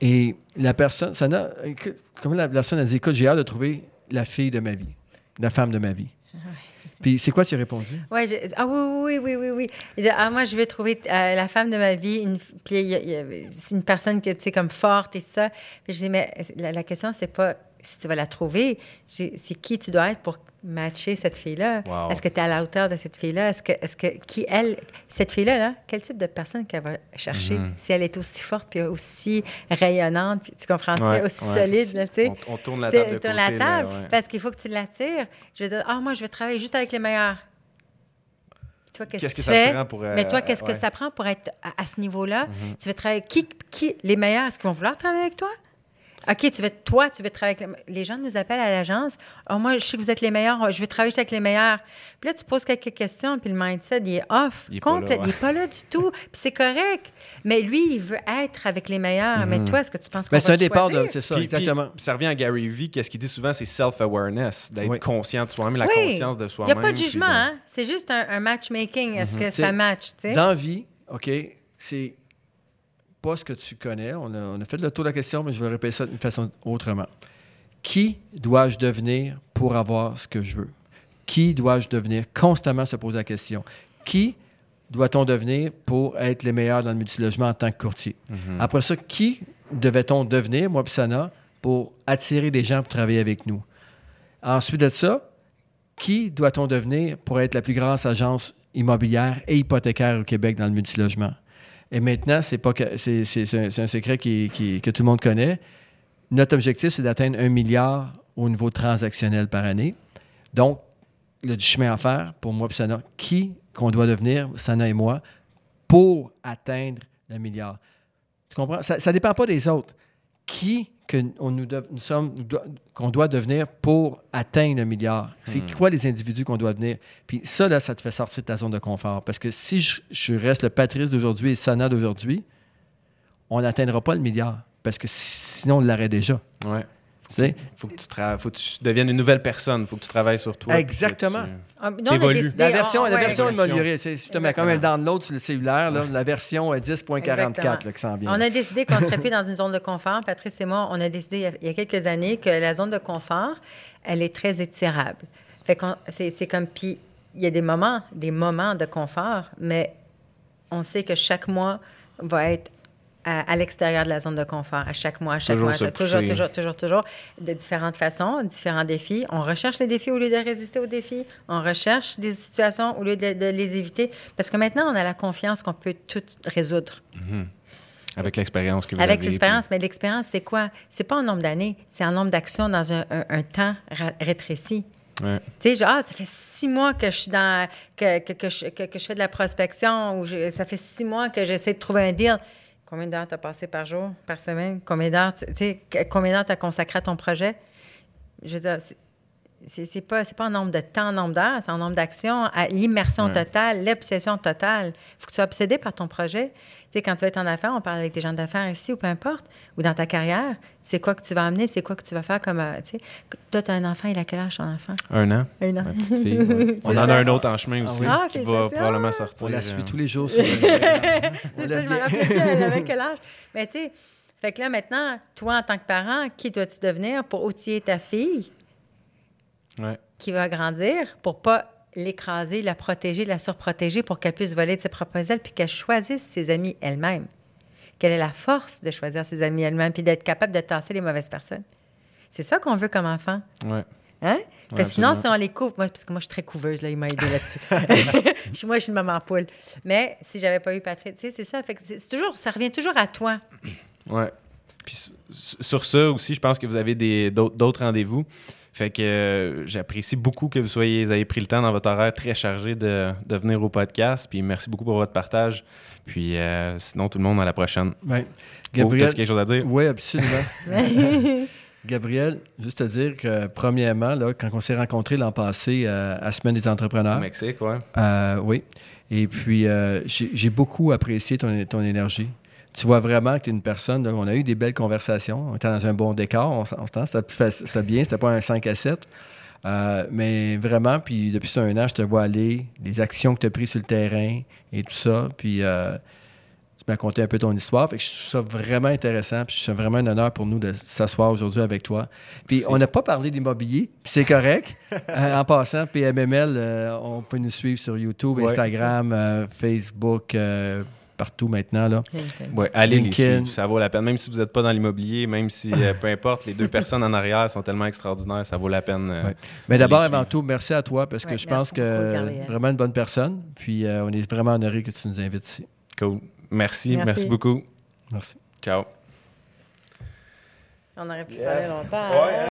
[SPEAKER 1] Et la personne, Sana, comme la personne a dit, écoute, j'ai hâte de trouver la fille de ma vie, la femme de ma vie. Puis c'est quoi tu as répondu?
[SPEAKER 3] Ouais, ah oui, oui, oui, oui, oui. ah, moi, je vais trouver euh, la femme de ma vie. Une, puis c'est une personne que tu sais comme forte et ça. Puis je dis, mais la, la question, c'est pas si tu vas la trouver, c'est qui tu dois être pour matcher cette fille-là? Est-ce que tu es à la hauteur de cette fille-là? Est-ce que, est que, qui elle, cette fille-là, là, quel type de personne qu'elle va chercher? Mm-hmm. Si elle est aussi forte, puis aussi rayonnante, puis tu comprends ouais, aussi solide, tu sais?
[SPEAKER 2] On, tourne la table.
[SPEAKER 3] De tourne la table, parce qu'il faut que tu l'attires. Je vais dire, ah, moi, je vais travailler juste avec les meilleurs. Toi, qu'est-ce que, tu fais? Pour, Mais toi, qu'est-ce que ça prend pour être à, ce niveau-là? Mm-hmm. Tu veux travailler qui, qui les meilleurs? Est-ce qu'ils vont vouloir travailler avec toi? OK, tu veux, toi, tu veux travailler avec les gens nous appellent à l'agence. Oh, moi, je sais que vous êtes les meilleurs. Je veux travailler avec les meilleurs. Puis là, tu poses quelques questions, puis le mindset, il est off. Il n'est pas, pas, là du tout. Puis c'est correct. Mais lui, il veut être avec les meilleurs. Mais mhm. toi, est-ce que tu penses qu'on va
[SPEAKER 1] C'est un départ, c'est ça, exactement.
[SPEAKER 2] Puis, ça revient à Gary Vee. Qu'est-ce qu'il dit souvent, c'est self-awareness, d'être conscient de soi-même, la conscience de soi-même.
[SPEAKER 3] Il n'y a pas de jugement, hein? C'est juste un, matchmaking. Est-ce mhm. que ça match, tu sais?
[SPEAKER 1] Dans vie, OK, c'est pas ce que tu connais. On a, fait le tour de la question, mais je vais répéter ça d'une façon autrement. Qui dois-je devenir pour avoir ce que je veux? Qui dois-je devenir? Constamment se poser la question. Qui doit-on devenir pour être les meilleurs dans le multilogement en tant que courtier? Mhm. Après ça, qui devait-on devenir, moi et Sana, pour attirer des gens pour travailler avec nous? Ensuite de ça, qui doit-on devenir pour être la plus grande agence immobilière et hypothécaire au Québec dans le multilogement? Et maintenant, c'est pas c'est, un, secret qui, que tout le monde connaît. Notre objectif, c'est d'atteindre un milliard au niveau transactionnel par année. Donc, il y a du chemin à faire pour moi et Sana. Qui qu'on doit devenir, Sana et moi, pour atteindre le milliard? Tu comprends? Ça ne dépend pas des autres. Qui que on nous, nous sommes, qu'on doit devenir pour atteindre un milliard. C'est hmm. quoi les individus qu'on doit devenir? Puis ça, là, ça te fait sortir de ta zone de confort. Parce que si je, reste le Patrice d'aujourd'hui et Sana d'aujourd'hui, on n'atteindra pas le milliard. Parce que sinon, on l'aurait déjà.
[SPEAKER 2] Ouais. Il faut, que tu faut que tu deviennes une nouvelle personne. Il faut que tu travailles sur toi.
[SPEAKER 1] Exactement.
[SPEAKER 3] Ah, la
[SPEAKER 1] version, la version améliorée, c'est justement comme un download sur le cellulaire, la version 10.44 qui s'en vient.
[SPEAKER 3] On a décidé qu'on ne serait plus dans une zone de confort. Patrice et moi, on a décidé il y a quelques années que la zone de confort, elle est très étirable. Fait c'est comme, puis il y a des moments, des moments de confort, mais on sait que chaque mois va être à, l'extérieur de la zone de confort, à chaque mois, à chaque mois, toujours, toujours, toujours, toujours, de différentes façons, différents défis. On recherche les défis au lieu de résister aux défis. On recherche des situations au lieu de, les éviter. Parce que maintenant, on a la confiance qu'on peut tout résoudre.
[SPEAKER 2] Mm-hmm. Avec l'expérience que vous
[SPEAKER 3] Avec l'expérience, mais l'expérience, c'est quoi? C'est pas un nombre d'années, c'est un nombre d'actions dans un, temps rétréci. Tu sais, genre, ah, ça fait six mois que je suis dans, que, que, que, je, que, je fais de la prospection ou ça fait six mois que j'essaie de trouver un deal. Combien d'heures tu as passé par jour, par semaine? Combien d'heures, tu sais, combien d'heures as consacré à ton projet? Je veux dire, c'est pas, pas un nombre de temps, un nombre d'heures, c'est un nombre d'actions, l'immersion totale, l'obsession totale. Il faut que tu sois obsédé par ton projet. Tu sais, quand tu vas être en affaires, on parle avec des gens d'affaires ici ou peu importe, ou dans ta carrière, c'est quoi que tu vas amener, c'est quoi que tu vas faire comme. Euh, tu sais, toi, tu as un enfant, il a quel âge ton enfant?
[SPEAKER 2] Un an.
[SPEAKER 3] Un an.
[SPEAKER 2] Ma petite fille. on en a un autre en chemin ah aussi ah, qui va probablement sortir.
[SPEAKER 1] On la suit euh. tous les jours.
[SPEAKER 3] Sur le... je me rappelle plus, elle avait quel âge. Mais tu sais, fait que là, maintenant, toi, en tant que parent, qui dois-tu devenir pour outiller ta fille? Qui va grandir pour pas l'écraser, la protéger, la surprotéger pour qu'elle puisse voler de ses propres ailes puis qu'elle choisisse ses amis elle-même. Qu'elle ait la force de choisir ses amis elle-même puis d'être capable de tasser les mauvaises personnes? C'est ça qu'on veut comme enfant.
[SPEAKER 2] Ouais.
[SPEAKER 3] Hein? sinon, si on les couvre, moi, parce que moi, je suis très couveuse, là, il m'a aidé là-dessus. moi, je suis une maman poule. Mais si j'avais pas eu Patrick, tu sais, c'est ça. Fait que c'est toujours, ça revient toujours à toi.
[SPEAKER 2] Ouais. Puis sur ça aussi, je pense que vous avez d'autres rendez-vous. Fait que euh, j'apprécie beaucoup que vous soyez, ayez pris le temps dans votre horaire très chargé de, de venir au podcast. Puis merci beaucoup pour votre partage. Puis euh, sinon, tout le monde, à la prochaine.
[SPEAKER 1] Oui.
[SPEAKER 2] Gabriel, tu as quelque chose à dire?
[SPEAKER 1] Oui, absolument. Gabriel, juste te dire que, premièrement, là, quand on s'est rencontrés l'an passé euh, à Semaine des entrepreneurs.
[SPEAKER 2] Au Mexique, ouais.
[SPEAKER 1] Euh, oui. Et puis, j'ai j'ai beaucoup apprécié ton, ton énergie. Tu vois vraiment que tu es une personne. donc, on a eu des belles conversations. On était dans un bon décor. On, on C'était bien. C'était pas un 5 à 7. Euh, mais vraiment, puis depuis ça un an, je te vois aller, les actions que tu as prises sur le terrain et tout ça. Puis euh, tu m'as conté un peu ton histoire. Fait que je trouve ça vraiment intéressant. Puis c'est vraiment un honneur pour nous de s'asseoir aujourd'hui avec toi. Puis
[SPEAKER 2] Merci.
[SPEAKER 1] on n'a pas parlé d'immobilier, puis c'est correct. Euh, en passant, PMML, euh, on peut nous suivre sur YouTube. Instagram, Facebook, partout maintenant. Là.
[SPEAKER 3] LinkedIn.
[SPEAKER 2] Ouais, allez les
[SPEAKER 1] LinkedIn.
[SPEAKER 2] suivre, ça vaut la peine. Même si vous n'êtes pas dans l'immobilier, même si, euh, peu importe, les deux personnes en arrière sont tellement extraordinaires, ça vaut la peine. euh,
[SPEAKER 1] Ouais. Mais d'abord, avant tout, merci à toi parce que
[SPEAKER 3] Ouais,
[SPEAKER 1] je pense que vraiment une bonne personne. Puis euh, on est vraiment honoré que tu nous invites ici.
[SPEAKER 2] Cool. Merci,
[SPEAKER 3] Merci.
[SPEAKER 2] merci beaucoup.
[SPEAKER 1] Merci.
[SPEAKER 2] Ciao.
[SPEAKER 3] On aurait pu
[SPEAKER 2] Yes.
[SPEAKER 3] parler longtemps.
[SPEAKER 2] Ouais,
[SPEAKER 3] hein?